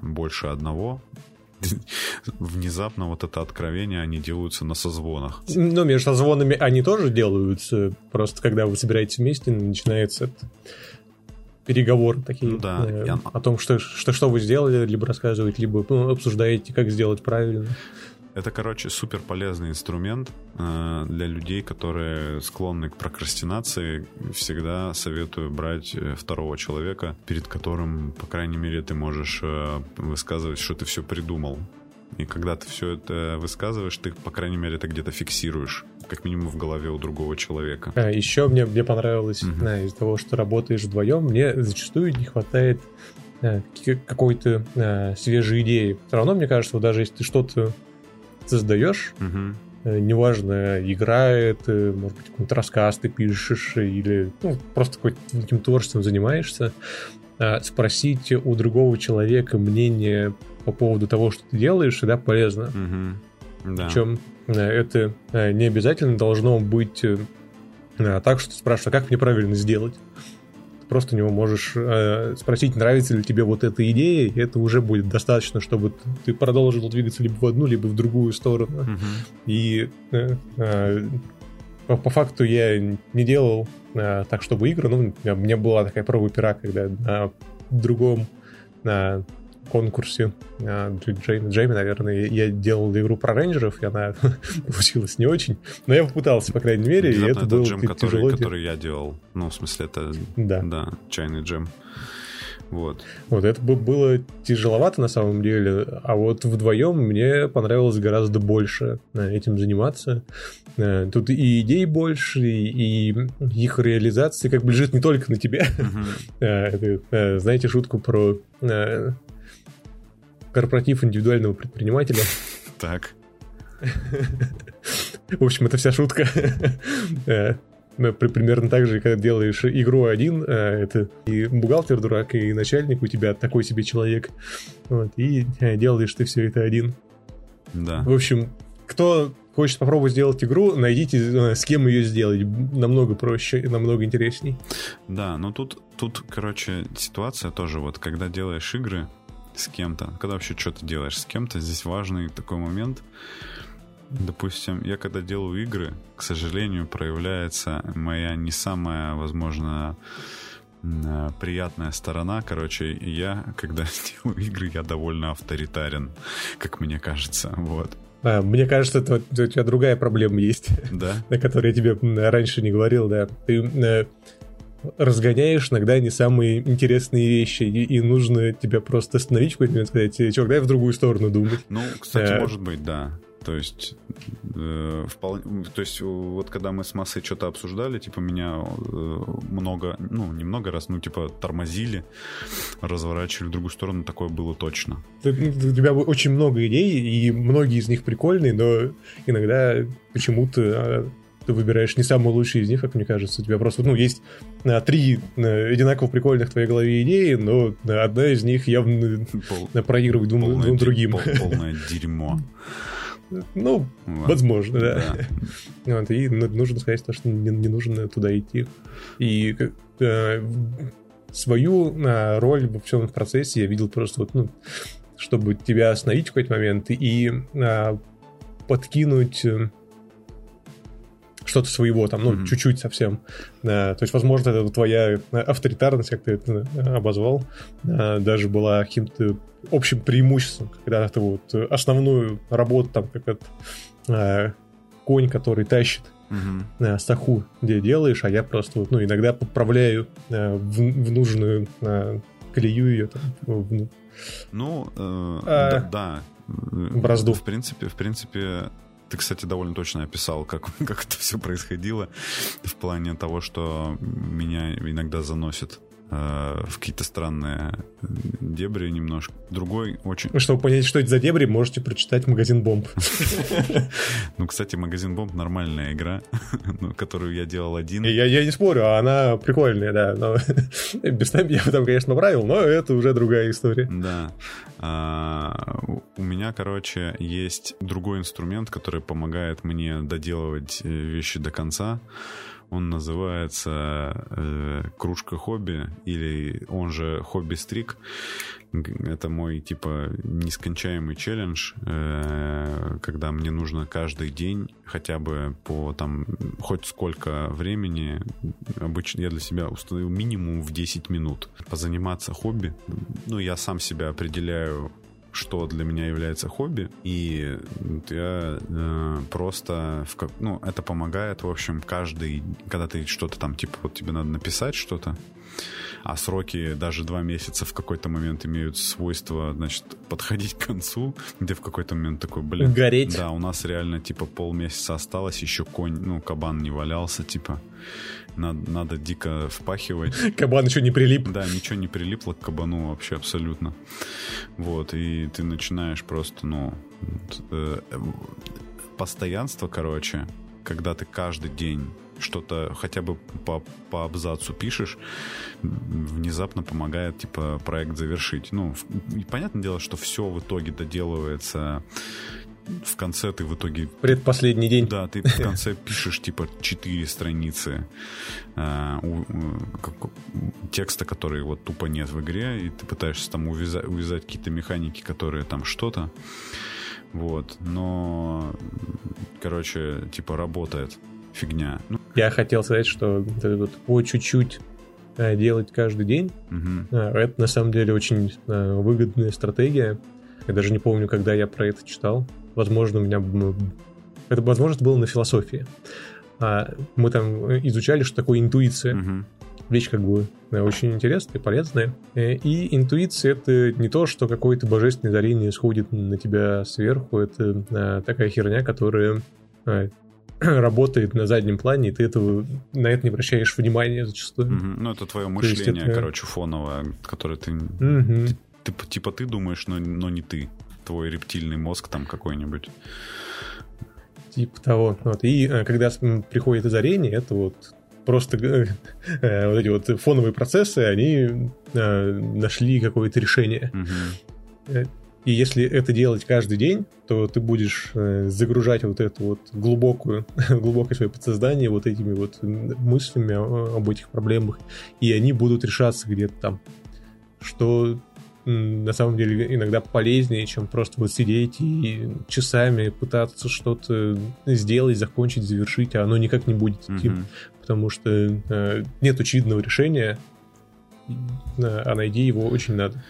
больше одного внезапно вот это откровение они делаются на созвонах. Ну, между созвонами они тоже делаются. Просто когда вы собираетесь вместе, начинается переговоры такие ну, да, э, я... о том, что, что, что вы сделали, либо рассказываете, либо ну, обсуждаете, как сделать правильно. Это, короче, супер полезный инструмент э, для людей, которые склонны к прокрастинации. Всегда советую брать э, второго человека, перед которым, по крайней мере, ты можешь э, высказывать, что ты все придумал. И когда ты все это высказываешь, ты, по крайней мере, это где-то фиксируешь, как минимум в голове у другого человека. А, еще мне, мне понравилось, угу. да, из-за того, что работаешь вдвоем, мне зачастую не хватает а, какой-то а, свежей идеи. Все равно, мне кажется, вот даже если ты что-то создаешь, угу. неважно, игра это, может быть, какой-то рассказ ты пишешь, или ну, просто каким-то творчеством занимаешься, э, спросить у другого человека мнение по поводу того, что ты делаешь, всегда полезно. Угу. Да. Причем это не обязательно должно быть так, что ты спрашиваешь, а как мне правильно сделать? Просто у него можешь э, спросить, нравится ли тебе вот эта идея, и это уже будет достаточно, чтобы ты продолжил двигаться либо в одну, либо в другую сторону. Uh-huh. И э, э, по, по факту я не делал а, так, чтобы игры, ну, у меня была такая проба пера, когда на другом на конкурсе а, Джейми, Джейми, наверное, я делал игру про рейнджеров, и она получилась не очень, но я попытался, по крайней мере, Внезапно и это, это было джем, который, тяжело. который я делал. Ну, в смысле, это Да. да, чайный джем. Вот. Вот это бы было тяжеловато на самом деле, а вот вдвоем мне понравилось гораздо больше э, этим заниматься. Э, Тут и идей больше, и их реализация как бы лежит не только на тебе. Э, это, э, Знаете шутку про э, корпоратив индивидуального предпринимателя? Так. В общем, это вся шутка. Э, ну, при- Примерно так же, когда делаешь игру один, э, это и бухгалтер дурак, и начальник у тебя такой себе человек. Вот, и э, делаешь ты все это один. Да. В общем, кто хочет попробовать сделать игру, найдите, с кем ее сделать. Намного проще и намного интересней. Да, но тут, тут, короче, ситуация тоже вот, когда делаешь игры с кем-то, когда вообще что-то делаешь с кем-то, здесь важный такой момент. Допустим, я когда делаю игры, к сожалению, проявляется моя не самая, возможно, э, приятная сторона. Короче, я, когда делаю игры, я довольно авторитарен, как мне кажется. Вот. А, Мне кажется, это у тебя другая проблема есть. Да? о которой я тебе раньше не говорил, да. Ты э, разгоняешь иногда не самые интересные вещи, и, и нужно тебя просто остановить в какой-то момент сказать, чувак, дай в другую сторону думать. Ну, кстати, Э. может быть, да. То есть, э, вполне, то есть, вот когда мы с массой что-то обсуждали, типа меня э, много, ну, немного раз, ну, типа тормозили, разворачивали в другую сторону, такое было точно. Ты- У тебя очень много идей, и многие из них прикольные, но иногда почему-то а, ты выбираешь не самые лучшие из них, как мне кажется. У тебя просто, ну, есть а, три а, одинаково прикольных в твоей голове идеи, но а, одна из них явно Пол- проигрывает двум, полное двум другим. пол- полное дерьмо. Ну, Ладно. возможно, да. Да. Вот, и ну, нужно сказать, то, что не, не нужно туда идти. И э, свою э, роль во всем процессе я видел просто вот, ну, чтобы тебя остановить в какой-то момент и э, подкинуть э, что-то своего там, ну, Мгм. чуть-чуть совсем. Э, то есть, возможно, это твоя э, авторитарность, как ты это э, обозвал, э, даже была каким-то общим преимуществом, когда ты вот основную работу, там, как этот э, конь, который тащит э, стаху, где делаешь, а я просто вот, ну, иногда поправляю э, в, в нужную э, колею ее там, в- ну, э, А, да, да. Бразду. В принципе, в принципе, ты, кстати, довольно точно описал, как, как это все происходило в плане того, что меня иногда заносит в какие-то странные дебри немножко. Другой очень... Чтобы понять, что это за дебри, можете прочитать «Магазин бомб». Ну, кстати, магазин бомб нормальная игра, ну, которую я делал один. Я, не спорю, а она прикольная, да. Но без я бы там, конечно, правил, но это уже другая история. Да. А, у- у меня, короче, есть другой инструмент, который помогает мне доделывать э, вещи до конца. Он называется э, кружка хобби или он же хобби стрик. Это мой типа нескончаемый челлендж, э, когда мне нужно каждый день хотя бы по там хоть сколько времени, обычно я для себя установил минимум в 10 минут позаниматься хобби. Ну, я сам себя определяю что для меня является хобби, и я э, просто, в ну, это помогает, в общем, каждый, когда ты что-то там, типа, вот тебе надо написать что-то, а сроки даже два месяца в какой-то момент имеют свойство, значит, подходить к концу, где в какой-то момент такой, блин, Гореть. да, у нас реально, типа, полмесяца осталось, еще конь, ну, кабан не валялся, типа, надо, надо дико впахивать. Кабан еще не прилип. Да, ничего не прилипло к кабану вообще абсолютно. Вот, и ты начинаешь просто, ну, э, постоянство, короче, когда ты каждый день что-то хотя бы по, по абзацу пишешь, внезапно помогает, типа, проект завершить. Ну, и понятное дело, что все в итоге доделывается в конце ты в итоге Предпоследний день. да, ты в конце пишешь типа четыре страницы э, у- у- как- текста, который вот тупо нет в игре, и ты пытаешься там увязать, увязать какие-то механики, которые там что-то. Вот, но, короче, типа работает. Фигня. Ну, Я хотел сказать, что вот по чуть-чуть э, делать каждый день, э, это на самом деле очень э, выгодная стратегия. Я даже не помню, когда я про это читал. Возможно, у меня... Это, возможно, было на философии. А, Мы там изучали, что такое интуиция. Мгм. вещь как бы очень интересная, полезная. Э, И интуиция — это не то, что какое-то божественное дарение сходит на тебя сверху, это такая херня, которая работает на заднем плане, и ты этого, на это не обращаешь внимания зачастую. Мгм. Ну, это твое мышление, это- короче, фоновое, которое ты... Мгм. ты- Типа ты думаешь, но, но не ты. Твой рептильный мозг там какой-нибудь. Типа того. Вот. И э, когда приходит озарение, это вот просто э, вот эти вот фоновые процессы, они э, нашли какое-то решение. Мгм. И если это делать каждый день, то ты будешь э, загружать вот эту вот глубокую, глубокое свое подсознание вот этими вот мыслями о- об этих проблемах, и они будут решаться где-то там. Что на самом деле иногда полезнее, чем просто вот сидеть и часами пытаться что-то сделать, закончить, завершить, а оно никак не будет идти, Мгм. потому что э, нет очевидного решения, а найти его очень надо.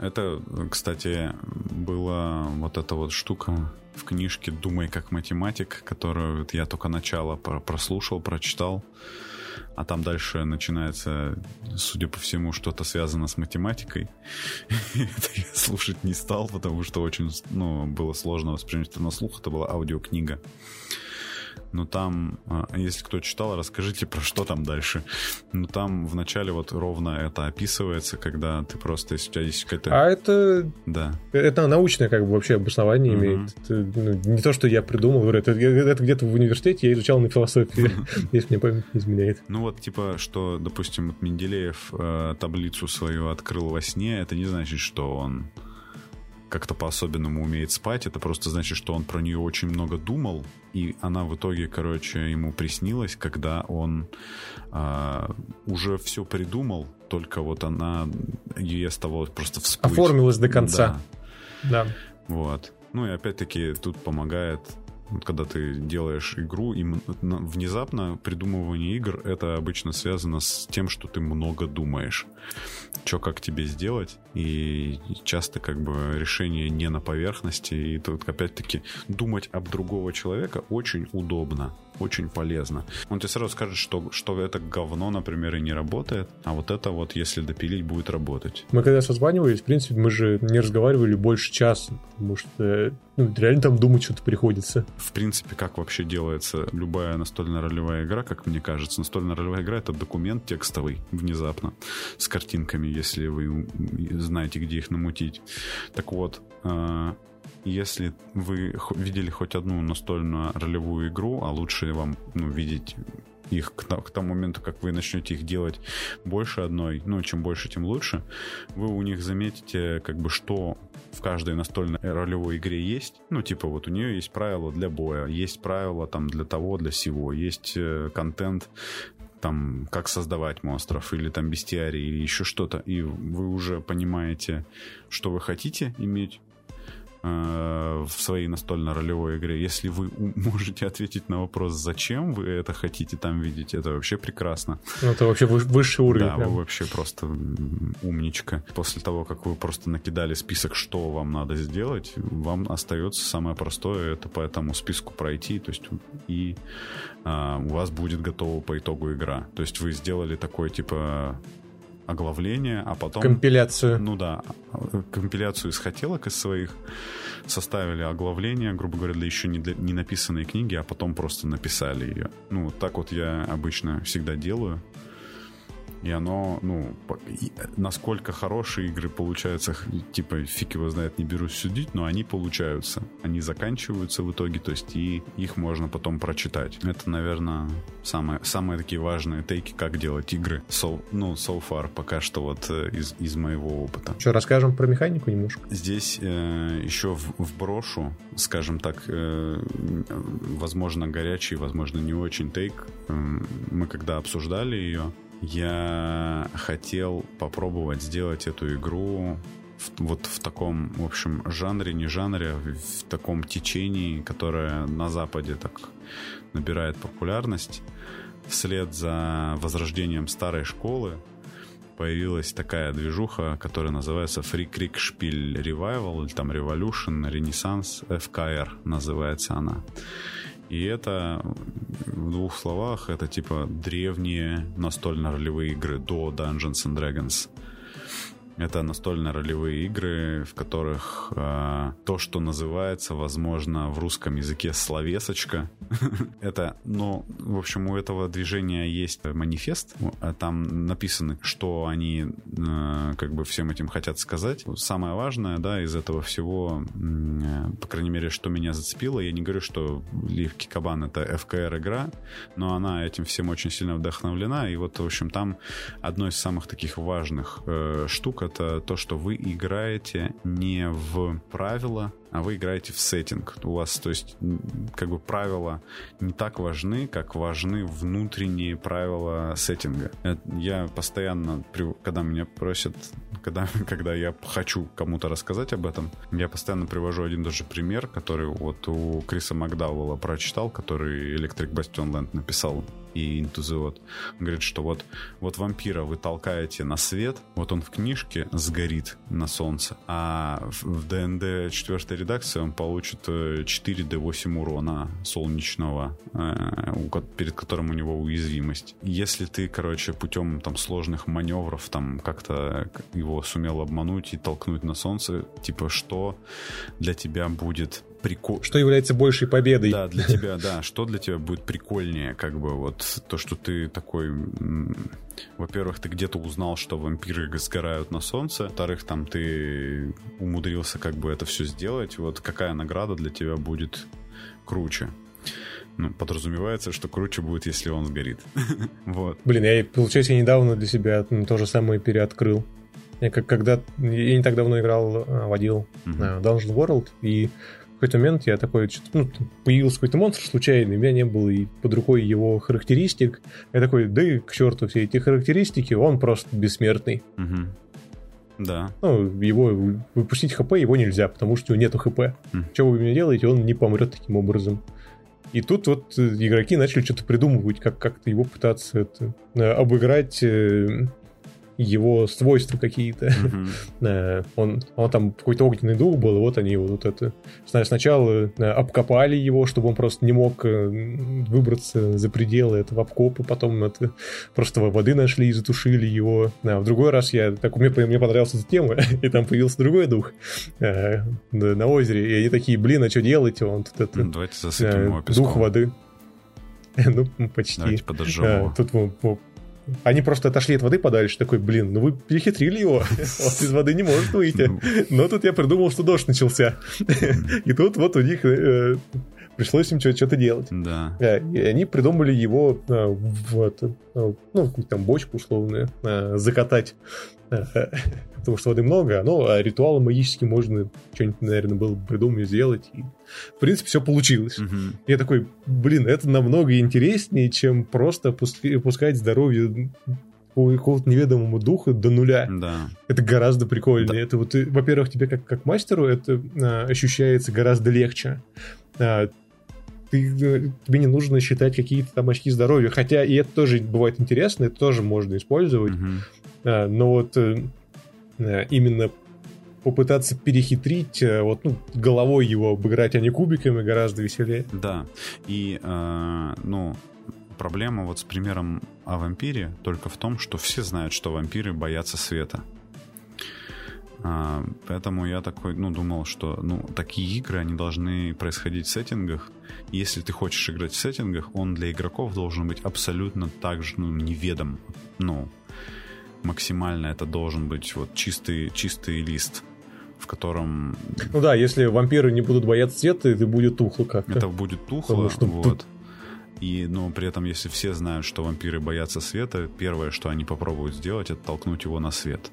Это, кстати, была вот эта вот штука в книжке «Думай как математик», которую я только начало про- прослушал, прочитал. А там дальше начинается, судя по всему, что-то связано с математикой. Это я слушать не стал, потому что очень ну, было сложно воспринять это на слух. Это была аудиокнига. Но там, а, если кто читал, расскажите, про что там дальше. Ну, там вначале вот ровно это описывается, когда ты просто, если у тебя есть какая-то... А это Да. Это научное как бы вообще обоснование Мгм. имеет. Это, ну, не то, что я придумал, говорю, это, это где-то в университете я изучал на философии, если мне память не изменяет. Ну вот, типа, что, допустим, вот Менделеев э, таблицу свою открыл во сне, это не значит, что он как-то по-особенному умеет спать, это просто значит, что он про нее очень много думал, и она в итоге, короче, ему приснилась, когда он а, уже все придумал, только вот она, ей оставалось просто всплыть. Оформилось до конца. Да. Да. Вот. Ну и опять-таки тут помогает, когда ты делаешь игру, и внезапно придумывание игр это обычно связано с тем, что ты много думаешь. Что как тебе сделать, и часто как бы решение не на поверхности, и тут опять-таки думать об другого человека очень удобно, очень полезно. Он тебе сразу скажет, что, что это говно, например, и не работает, а вот это вот, если допилить, будет работать. Мы когда созванивались, в принципе, мы же не разговаривали больше часа, потому что ну, реально там думать что-то приходится. в принципе, как вообще делается любая настольная ролевая игра, как мне кажется. Настольная ролевая игра — это документ текстовый, внезапно, с картинками, если вы знаете, где их намутить. Так вот, э, если вы видели хоть одну настольную ролевую игру, а лучше вам ну, видеть их к, к тому моменту, как вы начнете их делать больше одной, ну, чем больше, тем лучше, вы у них заметите, как бы, что в каждой настольной ролевой игре есть. Ну, типа, вот у нее есть правила для боя, есть правила там для того, для сего, есть э, контент там, как создавать монстров, или там бестиарий, или еще что-то, и вы уже понимаете, что вы хотите иметь в своей настольно-ролевой игре. Если вы можете ответить на вопрос, зачем вы это хотите там видеть, это вообще прекрасно. Ну, Это вообще высший уровень. Да, прям. вы вообще просто умничка. После того, как вы просто накидали список, что вам надо сделать, вам остается самое простое, это по этому списку пройти, то есть и а, у вас будет готова по итогу игра. То есть вы сделали такое типа оглавление, а потом... Компиляцию. Ну да, компиляцию из хотелок из своих составили оглавление, грубо говоря, для еще не, для- не написанной книги, а потом просто написали ее. Ну, вот так вот я обычно всегда делаю. И оно, ну, насколько хорошие игры получаются, типа, фиг его знает, не берусь судить, но они получаются. Они заканчиваются в итоге, то есть и их можно потом прочитать. Это, наверное, самые, самые такие важные тейки, как делать игры. So, ну, so far, пока что вот э, из, из моего опыта. Что, расскажем про механику немножко? Здесь э, еще в, вброшу, скажем так, э, возможно, горячий, возможно, не очень тейк. Э, мы когда обсуждали ее, я хотел попробовать сделать эту игру в, вот в таком, в общем, жанре, не жанре, а в таком течении, которое на Западе так набирает популярность. Вслед за возрождением старой школы появилась такая движуха, которая называется Free Creek Spiel Revival, или там Revolution, Renaissance, FKR называется она. И это, в двух словах, это типа древние настольно-ролевые игры до Dungeons and Dragons. Это настольно-ролевые игры, в которых э, то, что называется, возможно, в русском языке словесочка. Это, ну, в общем, у этого движения есть манифест. А там написано, что они э, как бы всем этим хотят сказать. Самое важное, да, из этого всего, э, по крайней мере, что меня зацепило, я не говорю, что Ливки Кабан это FKR игра, но она этим всем очень сильно вдохновлена. И вот, в общем, там одно из самых таких важных э, штук это то, что вы играете не в правила, а вы играете в сеттинг. У вас, то есть, как бы правила не так важны, как важны внутренние правила сеттинга. Я постоянно, когда меня просят, когда, когда я хочу кому-то рассказать об этом, я постоянно привожу один даже пример, который вот у Криса Макдауэлла прочитал, который Electric Bastion Land написал и Odd. Он говорит, что вот, вот вампира вы толкаете на свет, вот он в книжке сгорит на солнце, а в ДНД 4 редакции он получит 4D8 э, урона солнечного, э, перед которым у него уязвимость. Если ты, короче, путем там сложных маневров там как-то его сумел обмануть и толкнуть на солнце, типа что для тебя будет прикол... Что является большей победой. Да, для тебя, да. Что для тебя будет прикольнее, как бы вот то, что ты такой... Во-первых, ты где-то узнал, что вампиры сгорают на солнце. Во-вторых, там ты умудрился как бы это все сделать. Вот какая награда для тебя будет круче? Ну, подразумевается, что круче будет, если он сгорит. вот. Блин, я, получается, я недавно для себя то же самое переоткрыл. Я как когда я не так давно играл, а, водил uh-huh. Dungeon World, и какой-то момент я такой, ну, появился какой-то монстр случайный, у меня не было и под рукой его характеристик. Я такой, да и к черту все эти характеристики, он просто бессмертный. Угу. Да. Ну, его выпустить хп его нельзя, потому что у него нету хп. Mm. Что вы мне делаете, он не помрет таким образом. И тут вот э, игроки начали что-то придумывать, как как-то его пытаться это, э, обыграть э, его свойства какие-то. Mm-hmm. он, он там какой-то огненный дух был, и вот они вот это... Сначала э, обкопали его, чтобы он просто не мог э, выбраться за пределы этого обкопа, потом это просто воды нашли и затушили его. А в другой раз я... Так, мне, мне понравилась эта тема, и там появился другой дух на озере, и они такие, блин, а что делать? Он тут это... Давайте засыпем его Дух воды. ну, почти. Давайте подожжем его. Тут они просто отошли от воды подальше, такой, блин, ну вы перехитрили его, он из воды не может выйти. Ну. Но тут я придумал, что дождь начался. И тут вот у них э, пришлось им что-то делать. Да. Э, и они придумали его э, в, ну, какую-то там бочку условную закатать потому что воды много, но а ритуалы магические можно что-нибудь, наверное, было бы придумать, сделать. И, в принципе, все получилось. Угу. Я такой, блин, это намного интереснее, чем просто пускать здоровье по какому-то неведомому духу до нуля. Да. Это гораздо прикольнее. Да. Это вот, во-первых, тебе как, как мастеру это а, ощущается гораздо легче. А, ты, э, тебе не нужно считать какие-то там очки здоровья. Хотя и это тоже бывает интересно, это тоже можно использовать. Угу. А, но вот э, Э, именно попытаться перехитрить, э, вот, ну, головой его обыграть, а не кубиками, гораздо веселее. Да, и, э, ну, проблема вот с примером о вампире только в том, что все знают, что вампиры боятся света. А, поэтому я такой, ну, думал, что, ну, такие игры, они должны происходить в сеттингах. Если ты хочешь играть в сеттингах, он для игроков должен быть абсолютно так же, ну, неведом. Ну, максимально это должен быть вот чистый, чистый лист в котором... Ну да, если вампиры не будут бояться света, это будет тухло как-то. Это будет тухло, что вот. И, но при этом, если все знают, что вампиры боятся света, первое, что они попробуют сделать, это толкнуть его на свет.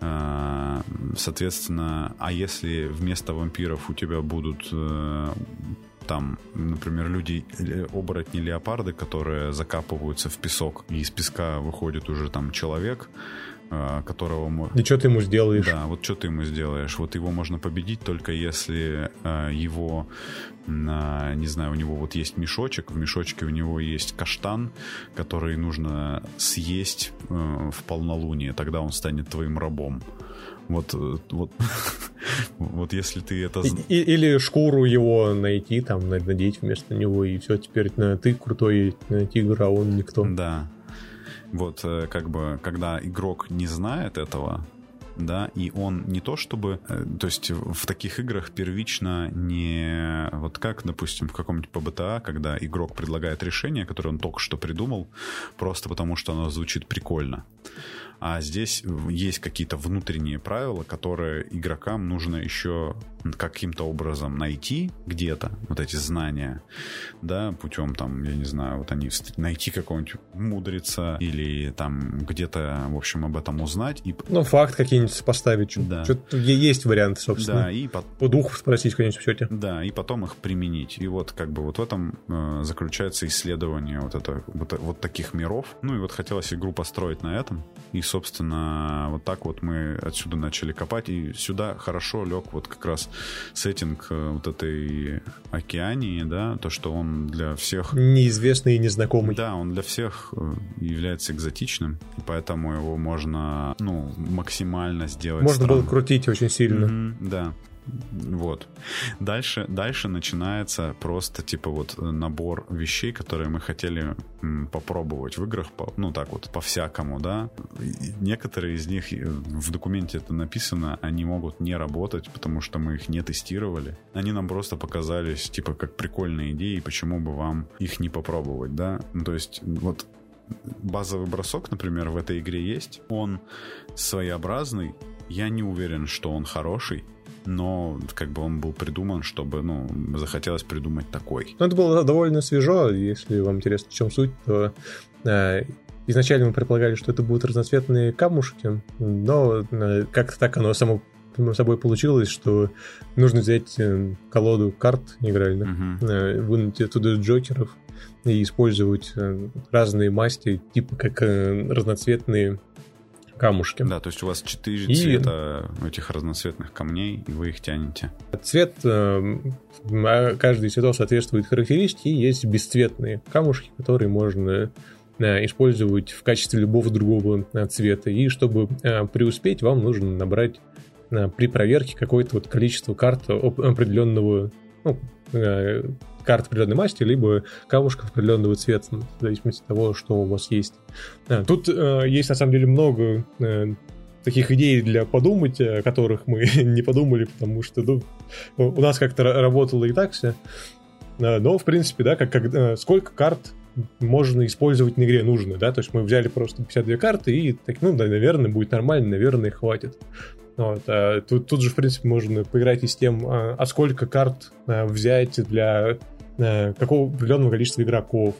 А, соответственно, а если вместо вампиров у тебя будут э, там, например, люди, э, оборотни леопарды, которые закапываются в песок, и из песка выходит уже там человек, э, которого... И что ты ему сделаешь? Да, вот что ты ему сделаешь. Вот его можно победить только если э, его, не знаю, у него вот есть мешочек, в мешочке у него есть каштан, который нужно съесть в полнолуние, тогда он станет твоим рабом. Вот, э, вот, вот если ты это... И, или шкуру его найти, там, надеть вместо него, и все, теперь ты крутой тигр, а он никто. Да. Вот, э, как бы, когда игрок не знает этого, да, и он не то чтобы, э, то есть в таких играх первично не вот как, допустим, в каком-нибудь ПБТА, когда игрок предлагает решение, которое он только что придумал, просто потому что оно звучит прикольно а здесь есть какие-то внутренние правила, которые игрокам нужно еще каким-то образом найти где-то, вот эти знания, да, путем там, я не знаю, вот они найти какого-нибудь мудреца или там где-то, в общем, об этом узнать. И... Ну, факт какие-нибудь поставить. Да. Что-то есть варианты, собственно. Да, и... По... У духов спросить в конечном счете. Да, и потом их применить. И вот как бы вот в этом э, заключается исследование вот, это, вот, вот таких миров. Ну и вот хотелось игру построить на этом. И, собственно, вот так вот мы отсюда начали копать, и сюда хорошо лег вот как раз сеттинг э, вот этой океании, да, то, что он для всех... Неизвестный и незнакомый. Да, он для всех э, является экзотичным, и поэтому его можно, ну, максимально сделать Можно странным. было крутить очень сильно. Mm-hmm, да. Вот. Дальше, дальше начинается просто типа вот набор вещей, которые мы хотели попробовать в играх, по, ну так вот, по-всякому, да. И некоторые из них, э, в документе это написано, они могут не работать, потому что мы их не тестировали. Они нам просто показались типа как прикольные идеи, почему бы вам их не попробовать, да. Ну, то есть вот базовый бросок, например, в этой игре есть. Он своеобразный. Я не уверен, что он хороший но как бы он был придуман, чтобы, ну, захотелось придумать такой. Ну, это было довольно свежо, если вам интересно, в чем суть, то э, изначально мы предполагали, что это будут разноцветные камушки, но э, как-то так оно само собой получилось, что нужно взять э, колоду карт игральных, uh-huh. э, вынуть оттуда джокеров и использовать э, разные масти, типа как э, разноцветные камушки. Да, то есть у вас четыре и... цвета этих разноцветных камней, и вы их тянете. Цвет, э, а каждый из цветов соответствует характеристике, и есть бесцветные камушки, которые можно э, использовать в качестве любого другого э, цвета. И чтобы преуспеть, вам нужно набрать при проверке какое-то вот количество карт определенного ну, карт определенной масти, либо камушков определенного цвета, в зависимости от того, что у вас есть. Тут э, есть, на самом деле, много э, таких идей для подумать, о которых мы не подумали, потому что ну, у нас как-то работало и так все. Но, в принципе, да, как, как, э, сколько карт можно использовать на игре нужно, да, то есть мы взяли просто 52 карты и так, ну, да, наверное, будет нормально, наверное, хватит. Вот, а тут, тут же, в принципе, можно поиграть и с тем, а, а сколько карт а, взять для а, какого определенного количества игроков.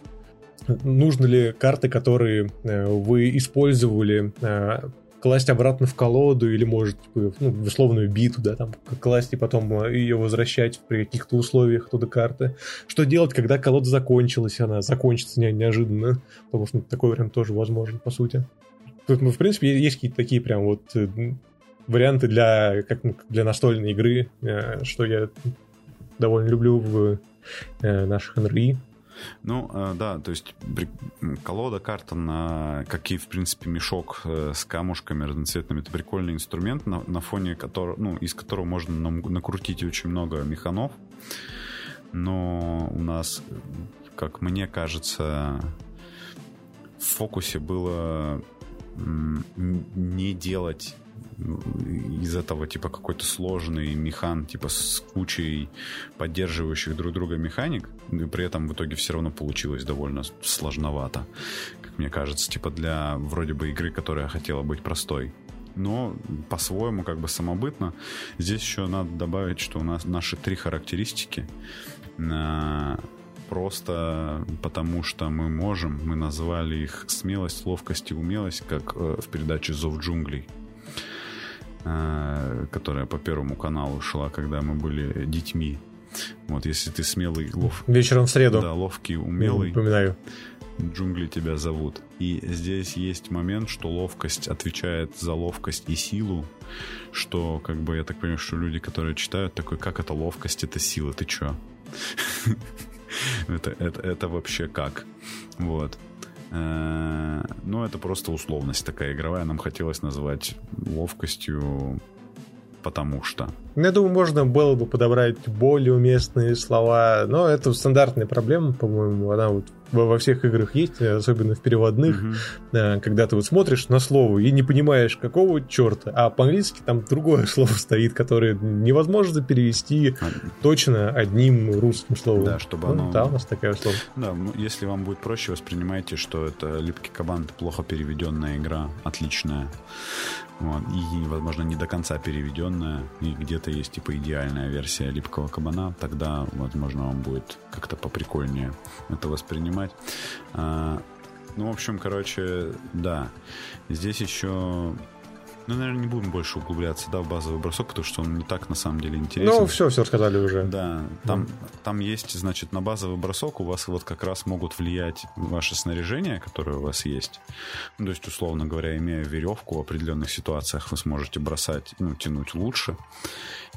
Нужно ли карты, которые а, вы использовали, а, класть обратно в колоду или, может, типа, ну, в условную биту, да, там, класть и потом ее возвращать при каких-то условиях туда карты. Что делать, когда колода закончилась, она закончится не, неожиданно, потому что ну, такой вариант тоже возможен, по сути. Тут, ну, в принципе, есть какие-то такие прям вот э, варианты для, как, для настольной игры, э, что я довольно люблю в э, наших НРИ. Ну, э, да, то есть колода карта на, как и, в принципе, мешок с камушками разноцветными, это прикольный инструмент, на, на фоне которого, ну, из которого можно накрутить очень много механов. Но у нас, как мне кажется, в фокусе было не делать из этого типа какой-то сложный механ, типа с кучей поддерживающих друг друга механик, и при этом в итоге все равно получилось довольно сложновато, как мне кажется, типа для вроде бы игры, которая хотела быть простой. Но по-своему как бы самобытно. Здесь еще надо добавить, что у нас наши три характеристики просто потому что мы можем, мы назвали их смелость, ловкость и умелость, как э, в передаче «Зов джунглей». Э, которая по Первому каналу шла, когда мы были детьми. Вот, если ты смелый, лов... Вечером в среду. Да, ловкий, умелый. Напоминаю. джунгли тебя зовут. И здесь есть момент, что ловкость отвечает за ловкость и силу, что, как бы, я так понимаю, что люди, которые читают, такой, как это ловкость, это сила, ты чё? это, это, это вообще как? Вот. Э, ну, это просто условность такая игровая. Нам хотелось называть ловкостью потому что. Ну, я думаю, можно было бы подобрать более уместные слова, но это стандартная проблема, по-моему, она вот во всех играх есть, особенно в переводных, угу. когда ты вот смотришь на слово и не понимаешь, какого черта, а по-английски там другое слово стоит, которое невозможно перевести а... точно одним русским словом. Да, чтобы ну, оно... Да, у нас такая слово. Да, ну, если вам будет проще, воспринимайте, что это «Липкий кабан» — плохо переведенная игра, отличная. Вот, и, возможно, не до конца переведенная, и где-то есть типа идеальная версия липкого кабана, тогда, возможно, вам будет как-то поприкольнее это воспринимать. А, ну, в общем, короче, да. Здесь еще ну, наверное, не будем больше углубляться, да, в базовый бросок, потому что он не так на самом деле интересен. Ну, все, все рассказали уже. Да, там, да. там есть, значит, на базовый бросок у вас вот как раз могут влиять ваше снаряжение, которое у вас есть. Ну, то есть, условно говоря, имея веревку, в определенных ситуациях вы сможете бросать, ну, тянуть лучше.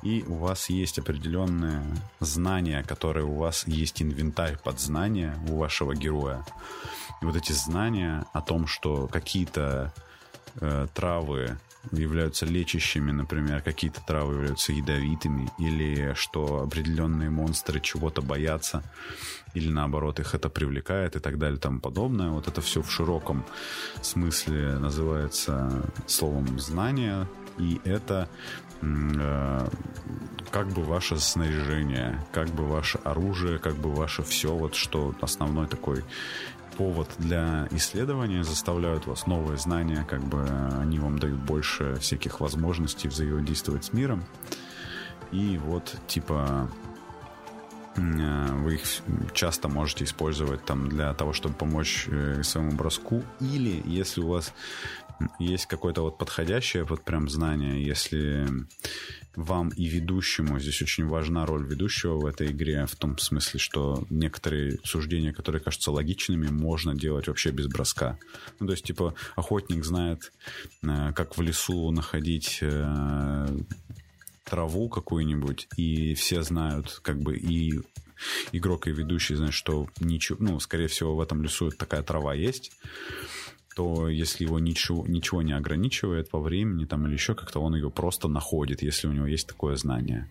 И у вас есть определенные знания, которые у вас есть инвентарь под знания у вашего героя. И вот эти знания о том, что какие-то э, травы являются лечащими, например, какие-то травы являются ядовитыми, или что определенные монстры чего-то боятся, или наоборот их это привлекает и так далее и тому подобное. Вот это все в широком смысле называется словом знание, и это э, как бы ваше снаряжение, как бы ваше оружие, как бы ваше все, вот что основной такой повод для исследования, заставляют вас новые знания, как бы они вам дают больше всяких возможностей взаимодействовать с миром. И вот, типа, э, вы их часто можете использовать там для того, чтобы помочь э, своему броску. Или если у вас есть какое-то вот подходящее вот прям знание, если вам и ведущему, здесь очень важна роль ведущего в этой игре, в том смысле, что некоторые суждения, которые кажутся логичными, можно делать вообще без броска. Ну, то есть, типа, охотник знает, э, как в лесу находить э, траву какую-нибудь, и все знают, как бы, и игрок и ведущий знают, что ничего, ну, скорее всего, в этом лесу такая трава есть, то если его ничего, ничего не ограничивает по времени там или еще как-то, он ее просто находит, если у него есть такое знание.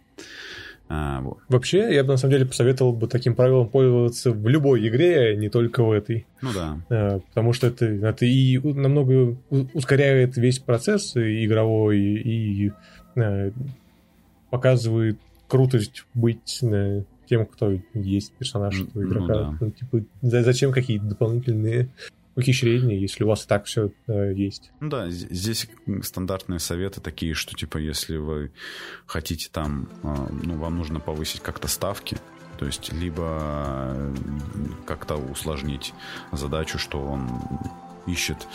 А, вот. Вообще, я бы на самом деле посоветовал бы таким правилом пользоваться в любой игре, а не только в этой. Ну да. А, потому что это, это и намного ускоряет весь процесс игровой, и, и а, показывает крутость быть а, тем, кто есть персонаж ну игрока. Ну, да. ну, типа, зачем какие-то дополнительные ухищрения, если у вас так все э, есть. Ну да, здесь стандартные советы такие, что типа если вы хотите там, э, ну вам нужно повысить как-то ставки, то есть либо э, как-то усложнить задачу, что он ищет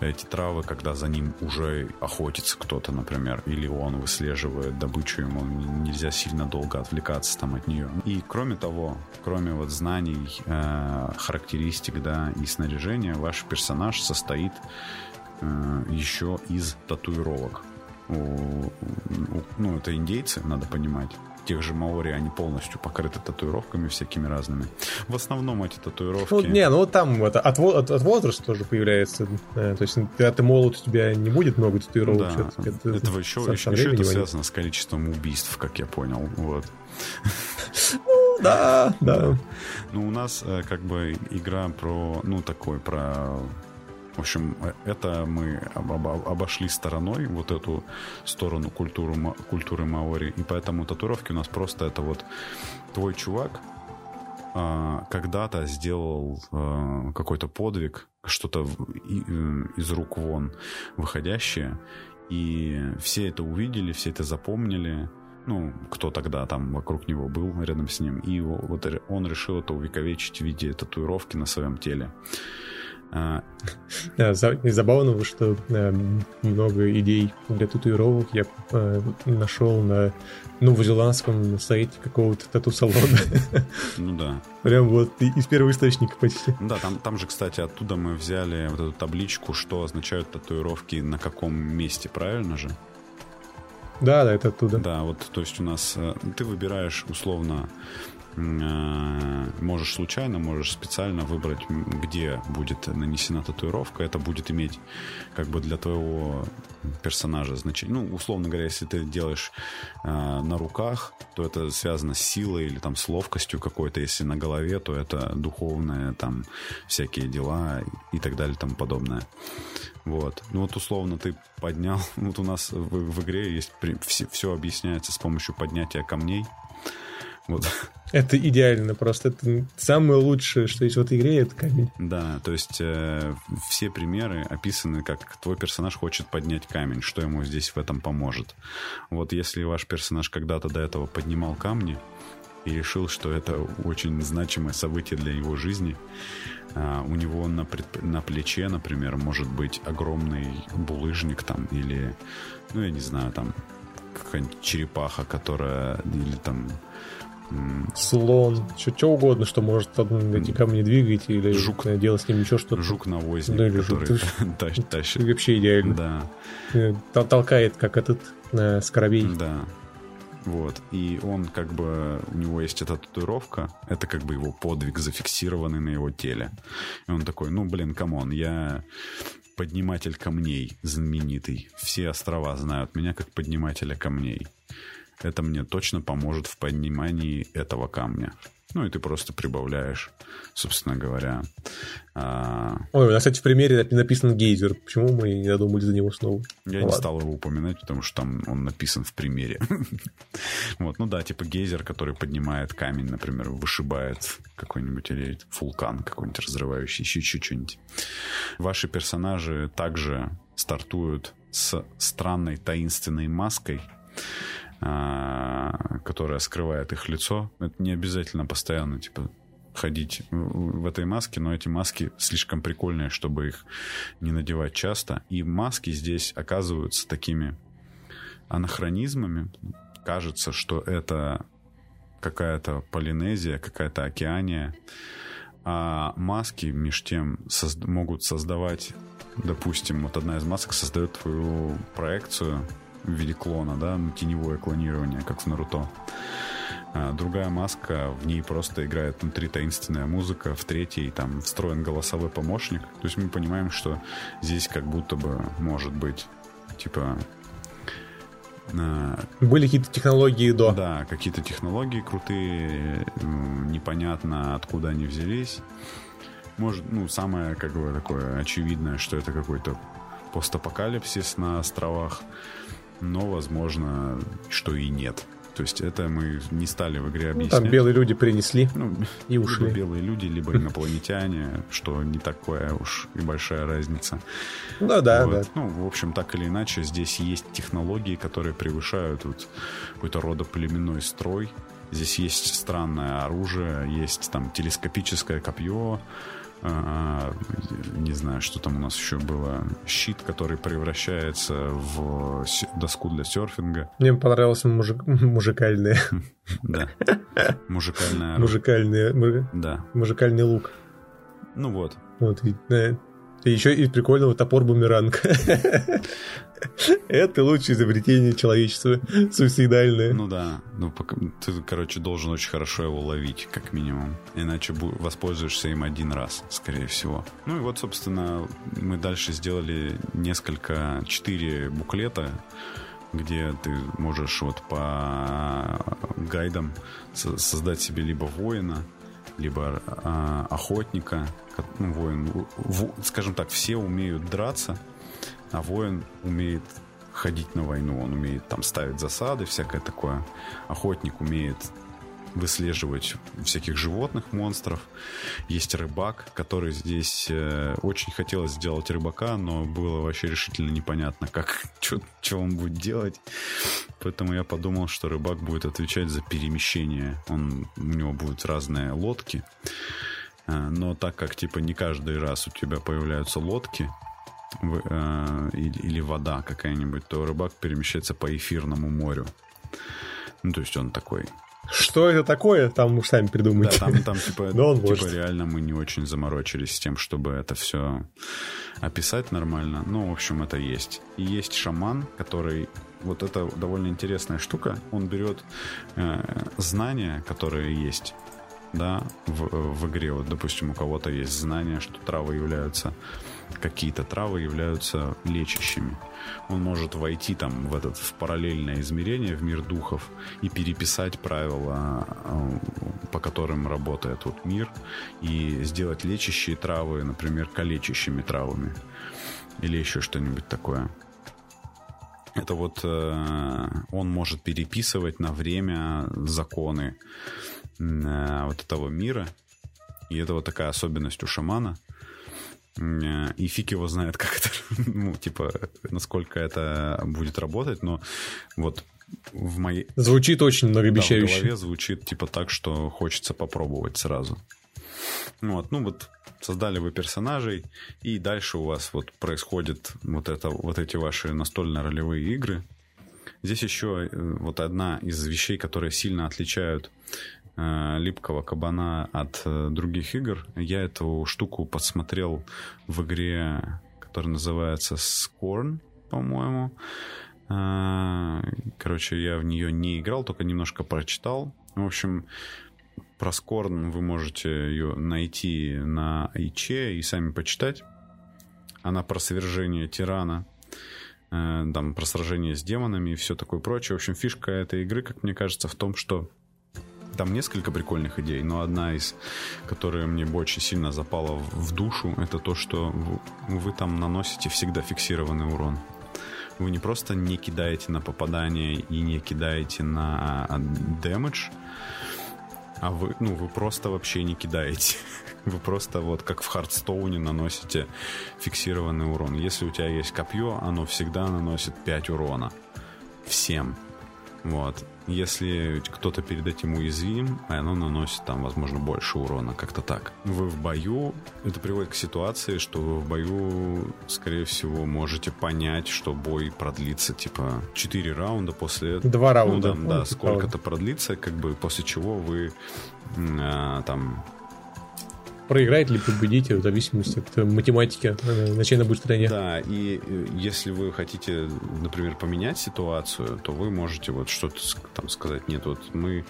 эти травы, когда за ним уже охотится кто-то, например, или он выслеживает добычу, ему нельзя сильно долго отвлекаться там от нее. И кроме того, кроме вот знаний, э, характеристик, да, и снаряжения, ваш персонаж состоит э, еще из татуировок. У, у, ну, это индейцы, надо понимать тех же маори, они полностью покрыты татуировками всякими разными. В основном эти татуировки... Ну, не, ну там это, от, от, от возраста тоже появляется. Э, то есть, когда ты молод, у тебя не будет много татуировок. Да, это, это еще, еще, еще это связано с количеством убийств, как я понял. Вот. Ну, да, да. Ну, у нас э, как бы игра про, ну, такой, про в общем, это мы обошли стороной, вот эту сторону культуры, культуры маори, и поэтому татуировки у нас просто это вот твой чувак а, когда-то сделал а, какой-то подвиг, что-то э, из рук вон выходящее, и все это увидели, все это запомнили, ну, кто тогда там вокруг него был, рядом с ним, и вот он решил это увековечить в виде татуировки на своем теле. А, Забавно, что много идей для татуировок я нашел на новозеландском сайте какого-то тату-салона. Ну да. Прям вот из первого источника почти. Да, там, там же, кстати, оттуда мы взяли вот эту табличку, что означают татуировки на каком месте, правильно же? Да, да, это оттуда. Да, вот, то есть у нас э, ты выбираешь условно Э, можешь случайно, можешь специально выбрать, где будет нанесена татуировка. Это будет иметь как бы для твоего персонажа значение. Ну, условно говоря, если ты делаешь э, на руках, то это связано с силой или там с ловкостью какой-то. Если на голове, то это духовные там всякие дела и так далее тому подобное. Вот. Ну вот условно ты поднял. Вот у нас в, в игре есть все, все объясняется с помощью поднятия камней. Вот. Это идеально просто. Это самое лучшее, что есть в этой игре, это камень. Да, то есть э, все примеры описаны, как твой персонаж хочет поднять камень, что ему здесь в этом поможет. Вот если ваш персонаж когда-то до этого поднимал камни и решил, что это очень значимое событие для его жизни, Uh, у него на, предп... на плече, например, может быть огромный булыжник там или, ну, я не знаю, там какая-нибудь черепаха, которая или там слон, что, что угодно, что может эти камни двигать или жук, делать с ним еще что-то. Жук-навозник, ну, или который жук. тащит. Вообще идеально. Да. Э, толкает, как этот э, скоробей. Да. Вот. И он как бы... У него есть эта татуировка. Это как бы его подвиг, зафиксированный на его теле. И он такой, ну, блин, come on, я подниматель камней знаменитый. Все острова знают меня как поднимателя камней это мне точно поможет в понимании этого камня. Ну и ты просто прибавляешь, собственно говоря. А... Ой, у нас, кстати, в примере написан гейзер. Почему мы не додумались за него снова? Я ну, не стал его упоминать, потому что там он написан в примере. вот, ну да, типа гейзер, который поднимает камень, например, вышибает какой-нибудь или вулкан какой-нибудь разрывающий, еще что-нибудь. Ваши персонажи также стартуют с странной таинственной маской, которая скрывает их лицо. Это не обязательно постоянно, типа, ходить в этой маске, но эти маски слишком прикольные, чтобы их не надевать часто. И маски здесь оказываются такими анахронизмами. Кажется, что это какая-то Полинезия, какая-то океания. А маски, меж тем, созд- могут создавать, допустим, вот одна из масок создает твою проекцию в виде клона, да, ну, теневое клонирование, как в Наруто. А другая маска, в ней просто играет внутри таинственная музыка, в третьей там встроен голосовой помощник. То есть мы понимаем, что здесь как будто бы может быть типа были какие-то технологии до. Да, какие-то технологии крутые, непонятно откуда они взялись. Может, ну, самое, как бы, такое очевидное, что это какой-то постапокалипсис на островах но, возможно, что и нет. То есть это мы не стали в игре объяснять. Ну, там белые люди принесли ну, и ушли. Либо белые люди, либо инопланетяне, что не такая уж и большая разница. Ну да, вот. да. Ну, в общем, так или иначе, здесь есть технологии, которые превышают вот какой-то родоплеменной строй. Здесь есть странное оружие, есть там телескопическое копье, а, не знаю, что там у нас еще было, щит, который превращается в доску для серфинга. Мне понравилось мужик, мужикальное. Да. Мужикальное. Мужикальное. Да. Мужикальный лук. Ну вот. Вот, и еще и прикольного топор-бумеранг. Это лучшее изобретение человечества, суицидальное. Ну да, ну ты, короче, должен очень хорошо его ловить, как минимум. Иначе воспользуешься им один раз, скорее всего. Ну и вот, собственно, мы дальше сделали несколько, четыре буклета, где ты можешь вот по гайдам создать себе либо воина, либо э, охотника, ну, воин, в, скажем так, все умеют драться, а воин умеет ходить на войну, он умеет там ставить засады, всякое такое. Охотник умеет выслеживать всяких животных, монстров. Есть рыбак, который здесь э, очень хотелось сделать рыбака, но было вообще решительно непонятно, как, что он будет делать. Поэтому я подумал, что рыбак будет отвечать за перемещение. Он, у него будут разные лодки. Э, но так как, типа, не каждый раз у тебя появляются лодки, э, или вода какая-нибудь, то рыбак перемещается по эфирному морю. Ну, то есть он такой что это такое, там уж сами придумайте. Да, там, там типа, Но он типа реально мы не очень заморочились с тем, чтобы это все описать нормально. Ну, в общем, это есть. И есть шаман, который вот это довольно интересная штука. Он берет э, знания, которые есть да, в, в игре. Вот, допустим, у кого-то есть знание, что травы являются, какие-то травы являются лечащими. Он может войти там в этот в параллельное измерение, в мир духов и переписать правила, э, по которым работает вот мир, и сделать лечащие травы, например, калечащими травами или еще что-нибудь такое. Это вот э, он может переписывать на время законы э, вот этого мира. И это вот такая особенность у шамана. Э, и фиг его знает, как это, ну, типа, насколько это будет работать, но вот в моей... Звучит очень многообещающе. Да, в голове звучит типа так, что хочется попробовать сразу. Вот, ну вот создали вы персонажей, и дальше у вас вот происходит вот это, вот эти ваши настольно-ролевые игры. Здесь еще э, вот одна из вещей, которые сильно отличают э, липкого кабана от э, других игр. Я эту штуку подсмотрел в игре, которая называется Scorn, по-моему. Э, короче, я в нее не играл, только немножко прочитал. В общем, про Скорн вы можете ее найти на Иче и сами почитать. Она про свержение тирана, там, про сражение с демонами и все такое прочее. В общем, фишка этой игры, как мне кажется, в том, что там несколько прикольных идей, но одна из, которая мне очень сильно запала в душу, это то, что вы, там наносите всегда фиксированный урон. Вы не просто не кидаете на попадание и не кидаете на дэмэдж, а вы, ну, вы просто вообще не кидаете. Вы просто вот как в Хардстоуне наносите фиксированный урон. Если у тебя есть копье, оно всегда наносит 5 урона. Всем. Вот. Если кто-то перед этим уязвим, оно наносит там, возможно, больше урона, как-то так. Вы в бою, это приводит к ситуации, что вы в бою, скорее всего, можете понять, что бой продлится, типа, 4 раунда после. Два раунда. Ну, да, да сколько-то продлится, как бы, после чего вы а, там проиграет или победите, в зависимости от математики э, на чьей она стороне. Да, и э, если вы хотите, например, поменять ситуацию, то вы можете вот что-то там сказать, нет, вот мы,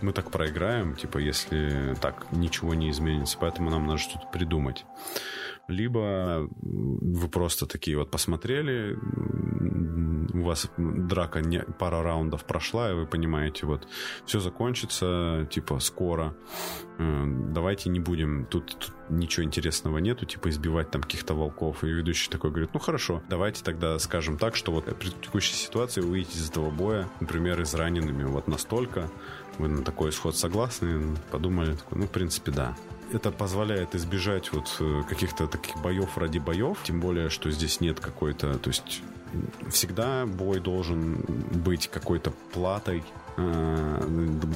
мы так проиграем, типа, если так ничего не изменится, поэтому нам надо что-то придумать либо вы просто такие вот посмотрели, у вас драка не, пара раундов прошла, и вы понимаете, вот все закончится, типа, скоро, э, давайте не будем, тут, тут ничего интересного нету, типа, избивать там каких-то волков, и ведущий такой говорит, ну хорошо, давайте тогда скажем так, что вот при текущей ситуации вы из этого боя, например, израненными вот настолько, вы на такой исход согласны, подумали, такой, ну, в принципе, да это позволяет избежать вот э, каких-то таких боев ради боев, тем более, что здесь нет какой-то, то есть всегда бой должен быть какой-то платой. Э,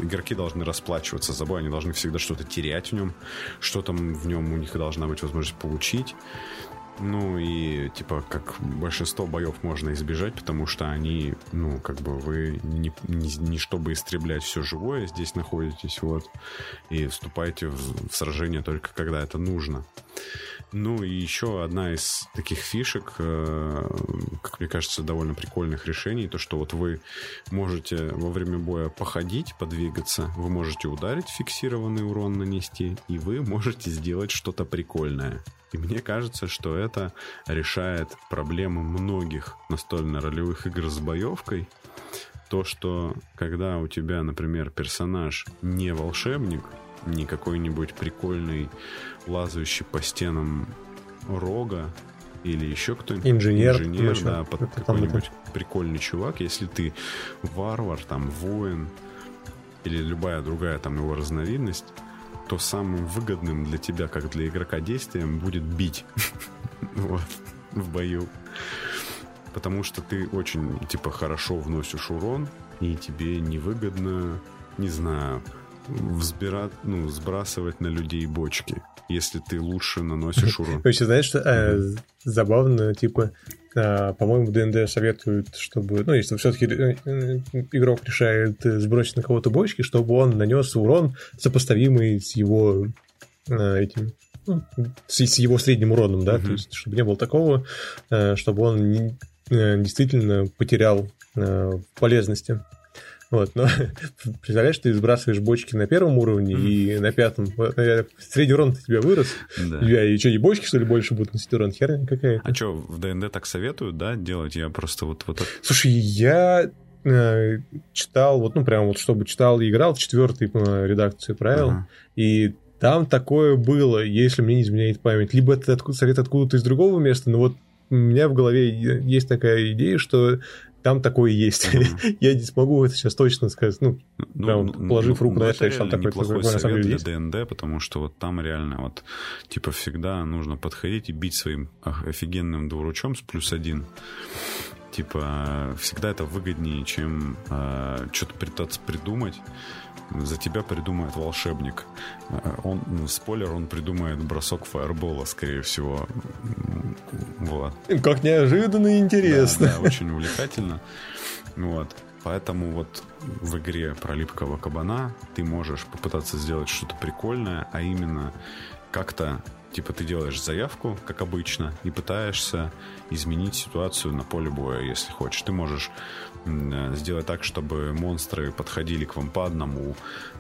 игроки должны расплачиваться за бой, они должны всегда что-то терять в нем, что там в нем у них должна быть возможность получить. Ну и типа как большинство боев можно избежать, потому что они, ну, как бы вы не, не, не чтобы истреблять все живое здесь находитесь, вот, и вступаете в, в сражение только когда это нужно. Ну и еще одна из таких фишек, э, как мне кажется, довольно прикольных решений, то что вот вы можете во время боя походить, подвигаться, вы можете ударить, фиксированный урон нанести, и вы можете сделать что-то прикольное. И мне кажется, что это решает проблему многих настольно-ролевых игр с боевкой. То, что когда у тебя, например, персонаж не волшебник, не какой-нибудь прикольный, лазающий по стенам рога, или еще кто-нибудь. Инженер. Инженер, да, под какой-нибудь прикольный чувак. Если ты варвар, там, воин, или любая другая там его разновидность, то самым выгодным для тебя, как для игрока действием, будет бить вот, в бою. Потому что ты очень, типа, хорошо вносишь урон, и тебе невыгодно, не знаю, взбирать, ну, сбрасывать на людей бочки, если ты лучше наносишь урон. Вообще, знаешь, что э, забавно, типа, э, по-моему, ДНД советуют, чтобы, ну, если все-таки э, э, игрок решает сбросить на кого-то бочки, чтобы он нанес урон, сопоставимый с его этим ну, с, с его средним уроном, да, mm-hmm. то есть чтобы не было такого, чтобы он не, действительно потерял полезности. Вот, но представляешь, ты сбрасываешь бочки на первом уровне mm-hmm. и на пятом. Э, средний урон у тебя вырос. Да. И что, и бочки, что ли, больше будут носить урон? Херня какая-то. А что, в ДНД так советуют, да, делать? Я просто вот... вот... Слушай, я э, читал, вот, ну, прям вот, чтобы читал и играл в четвертой э, редакции правил, ага. и там такое было, если мне не изменяет память. Либо это откуда, совет откуда-то из другого места, но вот у меня в голове есть такая идея, что там такое есть. Mm-hmm. я не смогу это сейчас точно сказать, ну, ну ну, положив руку ну, на это, что там такое, самом деле есть. для ДНД, потому что вот там реально вот, типа, всегда нужно подходить и бить своим офигенным двуручом с плюс один. Типа, всегда это выгоднее, чем э, что-то пытаться придумать за тебя придумает волшебник. Э, он, ну, спойлер, он придумает бросок фаербола, скорее всего. Вот. Как неожиданно и интересно. Да, да, очень увлекательно. Вот. Поэтому вот в игре про липкого кабана ты можешь попытаться сделать что-то прикольное, а именно как-то Типа ты делаешь заявку, как обычно, и пытаешься изменить ситуацию на поле боя, если хочешь. Ты можешь э, сделать так, чтобы монстры подходили к вам по одному,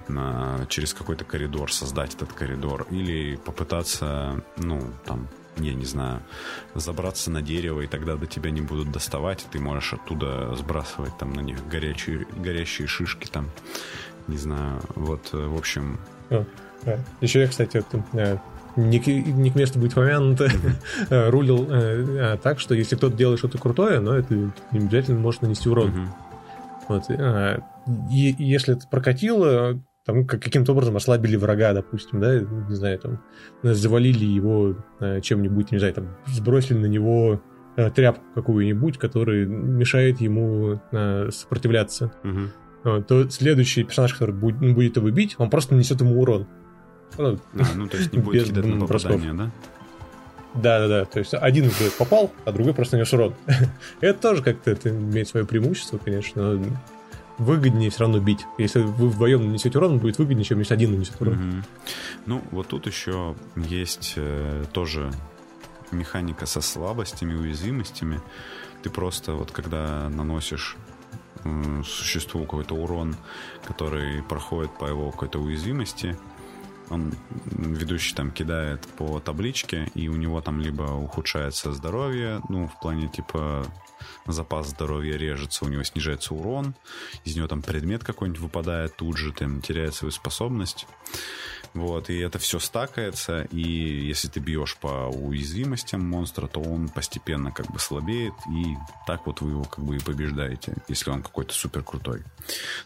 на, через какой-то коридор, создать этот коридор, или попытаться, ну, там, я не знаю, забраться на дерево, и тогда до тебя не будут доставать, и ты можешь оттуда сбрасывать там на них горячие, горящие шишки там, не знаю, вот, э, в общем... Еще я, кстати, не к, не к месту будет помянуто, mm-hmm. рулил э, а, так, что если кто-то делает что-то крутое, но это не обязательно может нанести урон. Mm-hmm. Вот, э, и, если это прокатило, там как, каким-то образом ослабили врага, допустим, да, не знаю, там, завалили его э, чем-нибудь, не знаю, там, сбросили на него э, тряпку какую-нибудь, которая мешает ему сопротивляться, то следующий персонаж, который будет, будет его бить, он просто нанесет ему урон. Ну, а, ну то есть не будет кидать на попадание, да? Да, да, да. То есть один попал, а другой просто нес урон. это тоже как-то это имеет свое преимущество, конечно. Выгоднее все равно бить. Если вы вдвоем нанесете урон, будет выгоднее, чем если один нанесет урон. Угу. Ну, вот тут еще есть э, тоже механика со слабостями, уязвимостями. Ты просто вот когда наносишь э, существу какой-то урон, который проходит по его какой-то уязвимости, он, ведущий там кидает по табличке, и у него там либо ухудшается здоровье, ну, в плане типа запас здоровья режется, у него снижается урон, из него там предмет какой-нибудь выпадает тут же, там теряет свою способность. Вот, и это все стакается, и если ты бьешь по уязвимостям монстра, то он постепенно как бы слабеет, и так вот вы его как бы и побеждаете, если он какой-то супер крутой.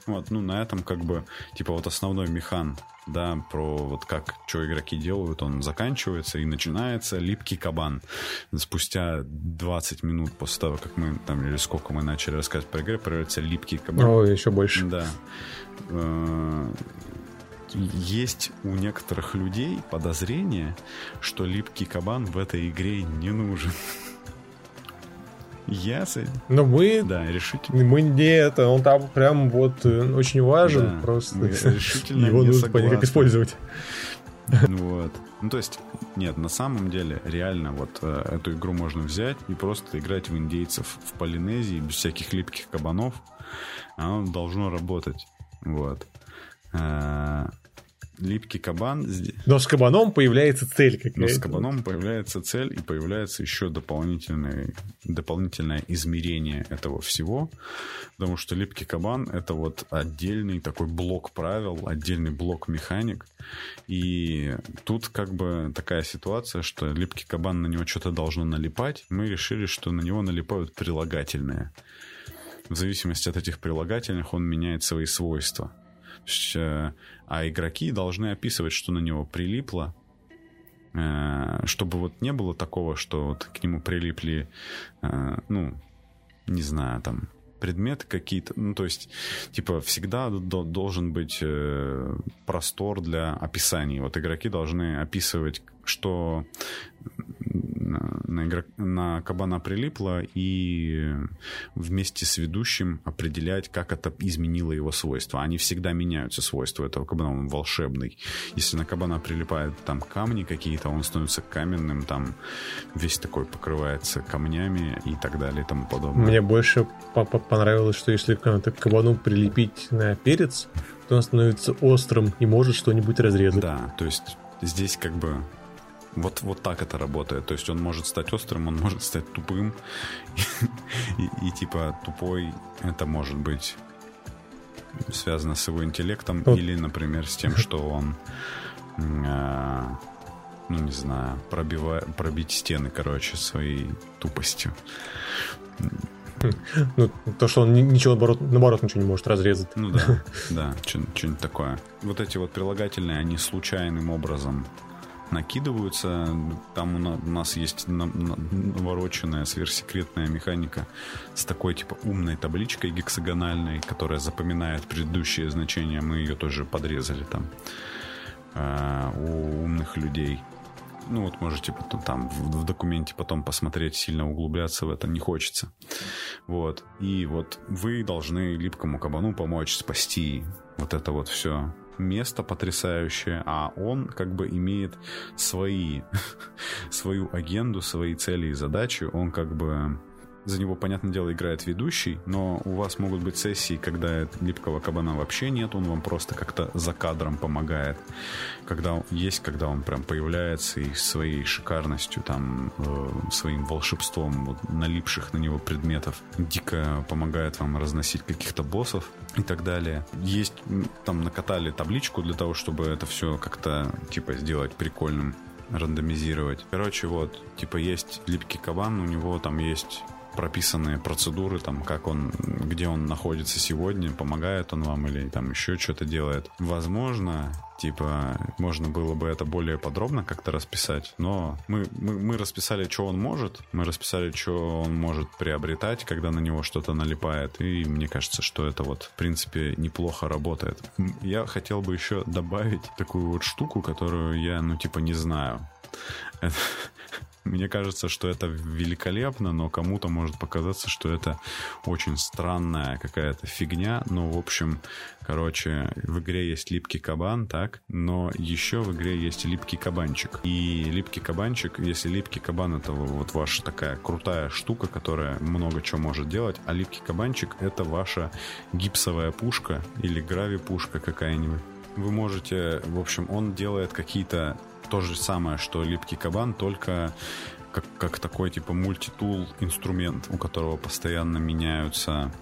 Вот, ну на этом как бы, типа вот основной механ да, про вот как, что игроки делают, он заканчивается и начинается липкий кабан. Спустя 20 минут после того, как мы там, или сколько мы начали рассказывать про игры, появляется липкий кабан. О, еще больше. Да. Э, есть у некоторых людей подозрение, что липкий кабан в этой игре не нужен. Я Но мы... Да, решительно. Мы не это, он там прям вот э, очень важен, да, просто решительно его нужно понять, как использовать. Вот. Ну, то есть, нет, на самом деле, реально, вот э, эту игру можно взять и просто играть в индейцев в Полинезии без всяких липких кабанов. Оно должно работать. Вот. Э, липкий кабан. Но с кабаном появляется цель какая-то. Но с кабаном появляется цель и появляется еще дополнительное, дополнительное измерение этого всего. Потому что липкий кабан — это вот отдельный такой блок правил, отдельный блок механик. И тут как бы такая ситуация, что липкий кабан на него что-то должно налипать. Мы решили, что на него налипают прилагательные. В зависимости от этих прилагательных он меняет свои свойства. А игроки должны описывать, что на него прилипло, э, чтобы вот не было такого, что вот к нему прилипли, э, ну, не знаю, там, предметы какие-то, ну, то есть, типа, всегда должен быть э, простор для описаний. Вот игроки должны описывать, что на, игрок, на кабана прилипло и вместе с ведущим определять, как это изменило его свойства. Они всегда меняются, свойства этого кабана, он волшебный. Если на кабана прилипают там камни какие-то, он становится каменным, там весь такой покрывается камнями и так далее и тому подобное. Мне больше понравилось, что если к кабану прилепить на перец, то он становится острым и может что-нибудь разрезать. Да, то есть здесь как бы вот, вот так это работает. То есть он может стать острым, он может стать тупым. И, и, и типа тупой это может быть связано с его интеллектом вот. или, например, с тем, что он, э, ну не знаю, пробивая, пробить стены, короче, своей тупостью. Ну, то, что он ничего, наоборот, наоборот ничего не может разрезать. Ну да, да, что-нибудь такое. Вот эти вот прилагательные, они случайным образом накидываются. Там у нас есть навороченная сверхсекретная механика с такой типа умной табличкой гексагональной, которая запоминает предыдущие значения. Мы ее тоже подрезали там э, у умных людей. Ну вот можете потом там в, в документе потом посмотреть, сильно углубляться в это не хочется. Вот. И вот вы должны липкому кабану помочь спасти вот это вот все место потрясающее, а он как бы имеет свои, свою агенду, свои цели и задачи. Он как бы за него, понятное дело, играет ведущий, но у вас могут быть сессии, когда липкого кабана вообще нет, он вам просто как-то за кадром помогает. Когда есть, когда он прям появляется и своей шикарностью, там, э, своим волшебством вот, налипших на него предметов дико помогает вам разносить каких-то боссов и так далее. Есть, там, накатали табличку для того, чтобы это все как-то, типа, сделать прикольным рандомизировать. Короче, вот, типа, есть липкий кабан, у него там есть прописанные процедуры, там, как он, где он находится сегодня, помогает он вам или там еще что-то делает. Возможно, типа, можно было бы это более подробно как-то расписать, но мы, мы, мы расписали, что он может, мы расписали, что он может приобретать, когда на него что-то налипает, и мне кажется, что это вот, в принципе, неплохо работает. Я хотел бы еще добавить такую вот штуку, которую я, ну, типа, не знаю. Мне кажется, что это великолепно, но кому-то может показаться, что это очень странная какая-то фигня. Ну, в общем, короче, в игре есть липкий кабан, так? Но еще в игре есть липкий кабанчик. И липкий кабанчик, если липкий кабан это вот ваша такая крутая штука, которая много чего может делать, а липкий кабанчик это ваша гипсовая пушка или грави-пушка какая-нибудь. Вы можете, в общем, он делает какие-то то же самое, что липкий кабан, только как, как такой типа мультитул инструмент, у которого постоянно меняются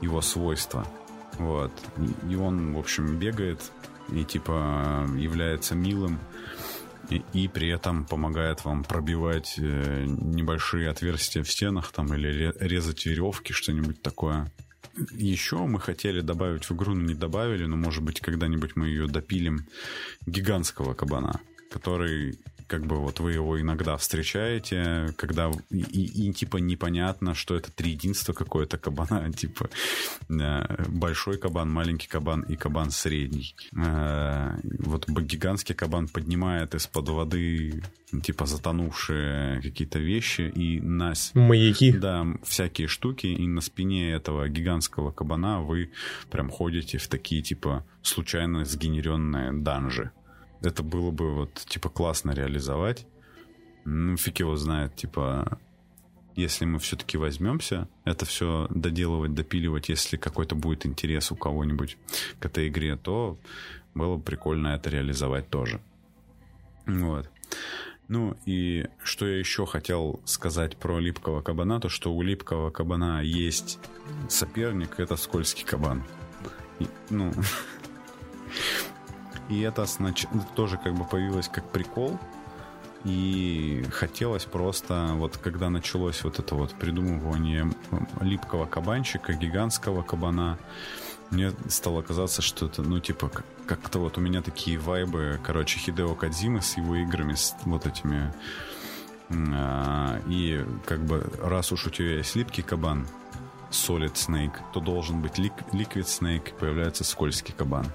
его свойства. Вот. И он, в общем, бегает и типа является милым и, и при этом помогает вам пробивать э, небольшие отверстия в стенах там или резать веревки, что-нибудь такое. Еще мы хотели добавить в игру, но не добавили, но может быть когда-нибудь мы ее допилим гигантского кабана который как бы вот вы его иногда встречаете, когда и, и, и типа непонятно, что это три единства какое-то кабана, типа э, большой кабан, маленький кабан и кабан средний. Э, вот гигантский кабан поднимает из-под воды типа затонувшие какие-то вещи и на... Маяки. Да, всякие штуки, и на спине этого гигантского кабана вы прям ходите в такие типа случайно сгенеренные данжи это было бы вот, типа, классно реализовать. Ну, фиг его знает, типа, если мы все-таки возьмемся это все доделывать, допиливать, если какой-то будет интерес у кого-нибудь к этой игре, то было бы прикольно это реализовать тоже. Вот. Ну и что я еще хотел сказать про липкого кабана, то что у липкого кабана есть соперник, это скользкий кабан. И, ну, И это снач... тоже как бы появилось как прикол. И хотелось просто, вот когда началось вот это вот придумывание липкого кабанчика, гигантского кабана, мне стало казаться, что это, ну, типа, как-то вот у меня такие вайбы, короче, Хидео Кадзимы с его играми, с вот этими... А, и как бы раз уж у тебя есть липкий кабан, Solid Snake, то должен быть Liquid Snake, появляется скользкий кабан.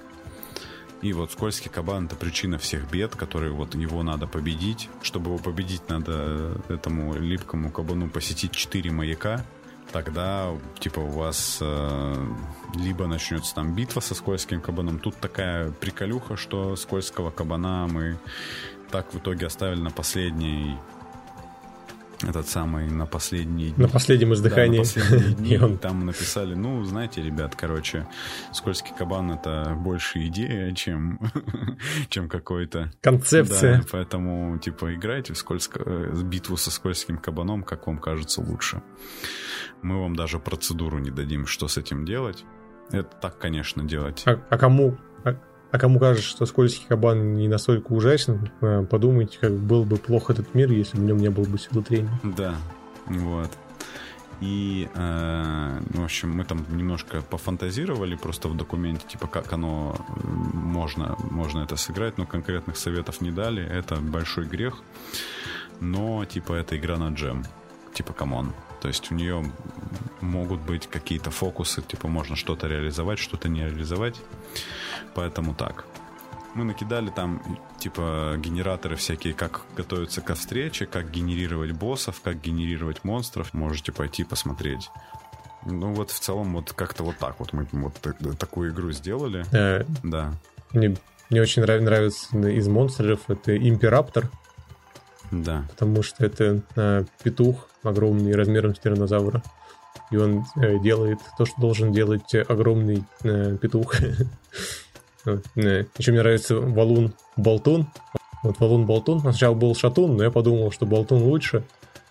И вот скользкий кабан это причина всех бед, которые вот его надо победить. Чтобы его победить, надо этому липкому кабану посетить 4 маяка. Тогда, типа, у вас э, либо начнется там битва со скользким кабаном. Тут такая приколюха, что скользкого кабана мы так в итоге оставили на последней этот самый на последние дни. На последнем издыхании. Да, на последние дни. он... Там написали, ну, знаете, ребят, короче, скользкий кабан это больше идея, чем, чем какой-то... Концепция. Да, поэтому, типа, играйте в скользко... Э, битву со скользким кабаном, как вам кажется лучше. Мы вам даже процедуру не дадим, что с этим делать. Это так, конечно, делать. А, а кому а кому кажется, что скользкий кабан не настолько ужасен, э, подумайте, как был бы плохо этот мир, если бы в нем не было бы силы трения. Да, вот. И, э, в общем, мы там немножко пофантазировали просто в документе, типа, как оно можно, можно это сыграть, но конкретных советов не дали. Это большой грех. Но, типа, это игра на джем. Типа, come on. То есть у нее могут быть какие-то фокусы, типа можно что-то реализовать, что-то не реализовать. Поэтому так. Мы накидали там, типа, генераторы всякие, как готовиться ко встрече, как генерировать боссов, как генерировать монстров. Можете пойти посмотреть. Ну вот в целом вот как-то вот так вот мы вот такую игру сделали. Э, да. Мне, мне очень нравится из монстров это Импераптор. Да. Потому что это э, петух, огромный размером с тиранозавра. И он э, делает то, что должен делать огромный э, петух. э, еще мне нравится валун болтун. Вот валун болтун. Сначала был шатун, но я подумал, что болтун лучше.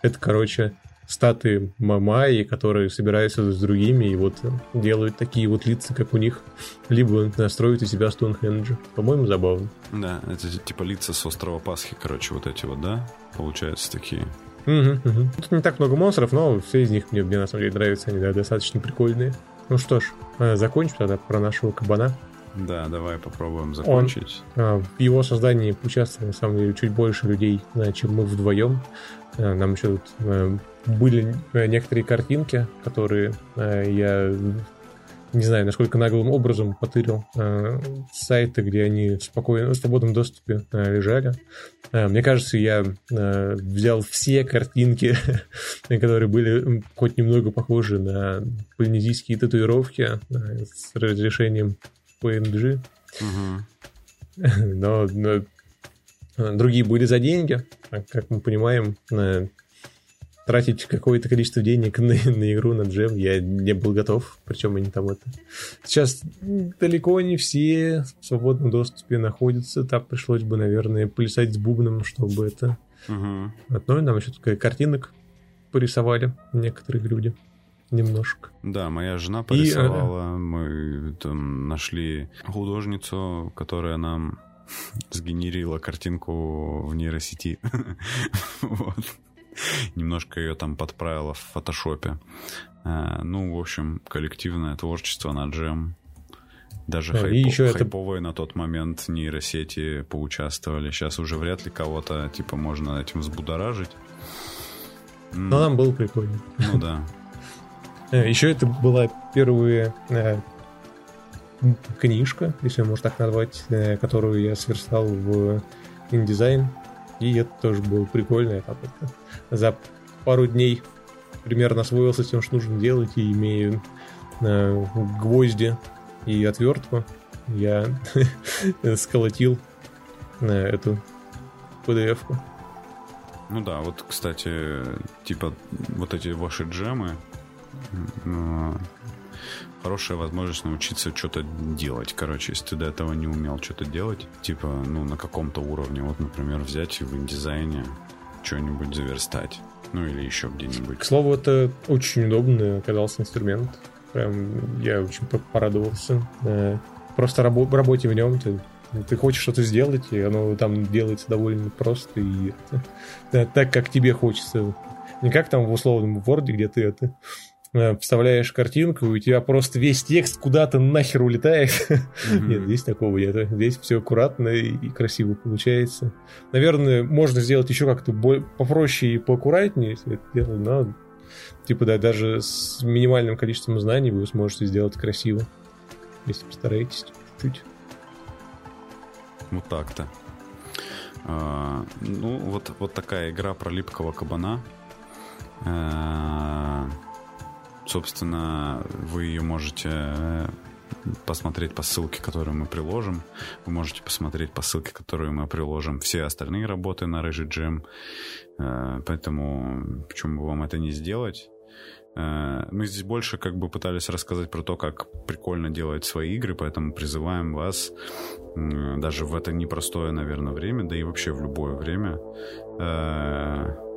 Это, короче, статы Мамаи, которые собираются с другими и вот делают такие вот лица, как у них, либо настроят у себя Стоунхенджа. По-моему, забавно. Да, это типа лица с острова Пасхи, короче, вот эти вот, да? Получаются такие. Угу, угу. Тут не так много монстров, но все из них мне, мне на самом деле нравятся, они да, достаточно прикольные. Ну что ж, э, закончим тогда про нашего кабана. Да, давай попробуем закончить. Он, э, в его создании участвовало, на самом деле, чуть больше людей, э, чем мы вдвоем. Нам еще тут были некоторые картинки, которые я не знаю, насколько наглым образом потырил э, сайты, где они спокойно, в свободном доступе э, лежали. Э, мне кажется, я э, взял все картинки, которые были хоть немного похожи на полинезийские татуировки э, с разрешением PNG. Но, но другие были за деньги. Как мы понимаем, тратить какое-то количество денег на, на игру, на джем, я не был готов. Причем они там это... Сейчас далеко не все в свободном доступе находятся. Так пришлось бы, наверное, плясать с бубном, чтобы это... Угу. Одно, нам еще такая картинок порисовали некоторые люди немножко. Да, моя жена порисовала. И, Мы там нашли художницу, которая нам сгенерила картинку в нейросети. вот. Немножко ее там подправила в фотошопе. Э, ну, в общем, коллективное творчество на джем. Даже да, хайп... еще хайповые это... на тот момент нейросети поучаствовали. Сейчас уже вряд ли кого-то, типа, можно этим взбудоражить. Но нам было прикольно. Ну да. Э, еще это была первая э, книжка, если можно так назвать, э, которую я сверстал в индизайн. И это тоже было прикольно. Я там за пару дней примерно освоился с тем, что нужно делать, и имею э, гвозди и отвертку, я сколотил э, эту PDF-ку. Ну да, вот, кстати, типа вот эти ваши джемы, э, хорошая возможность научиться что-то делать. Короче, если ты до этого не умел что-то делать, типа, ну, на каком-то уровне, вот, например, взять в индизайне что-нибудь заверстать. Ну, или еще где-нибудь. К слову, это очень удобный оказался инструмент. Прям я очень порадовался. Э, просто рабо- работе в нем ты ты хочешь что-то сделать, и оно там делается довольно просто и это, так, как тебе хочется. Не как там в условном Word, где ты это вставляешь картинку, и у тебя просто весь текст куда-то нахер улетает. Mm-hmm. Нет, здесь такого нет. Здесь все аккуратно и красиво получается. Наверное, можно сделать еще как-то попроще и поаккуратнее, если это дело, но Типа, да, даже с минимальным количеством знаний вы сможете сделать красиво, если постараетесь чуть-чуть. Вот так-то. А, ну, вот, вот такая игра про липкого кабана. А, собственно, вы ее можете э, посмотреть по ссылке, которую мы приложим. Вы можете посмотреть по ссылке, которую мы приложим все остальные работы на Рыжий Джем. А, поэтому почему бы вам это не сделать? Э, мы здесь больше как бы пытались рассказать про то, как прикольно делать свои игры, поэтому призываем вас даже в это непростое, наверное, время, да и вообще в любое время, э,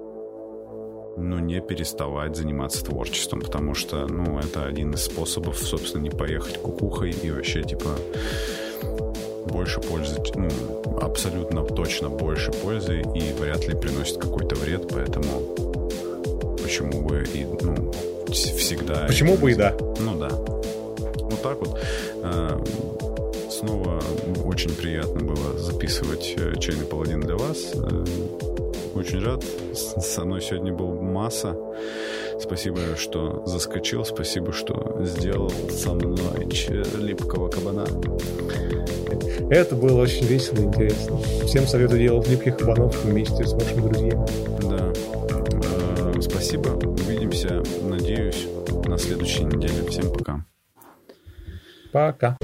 ну, не переставать заниматься творчеством, потому что, ну, это один из способов, собственно, не поехать кукухой и вообще, типа, больше пользы, ну, абсолютно точно больше пользы и вряд ли приносит какой-то вред, поэтому почему бы и ну, всегда... Почему бы и да. Ну да. Вот так вот. А, снова очень приятно было записывать э, «Чайный паладин» для вас. Э, очень рад. Со мной сегодня был Масса. Спасибо, что заскочил. Спасибо, что сделал со мной липкого кабана. Это было очень весело и интересно. Всем советую делать липких кабанов вместе с вашими друзьями. Да. Спасибо. Увидимся, надеюсь, на следующей неделе. Всем пока. Пока.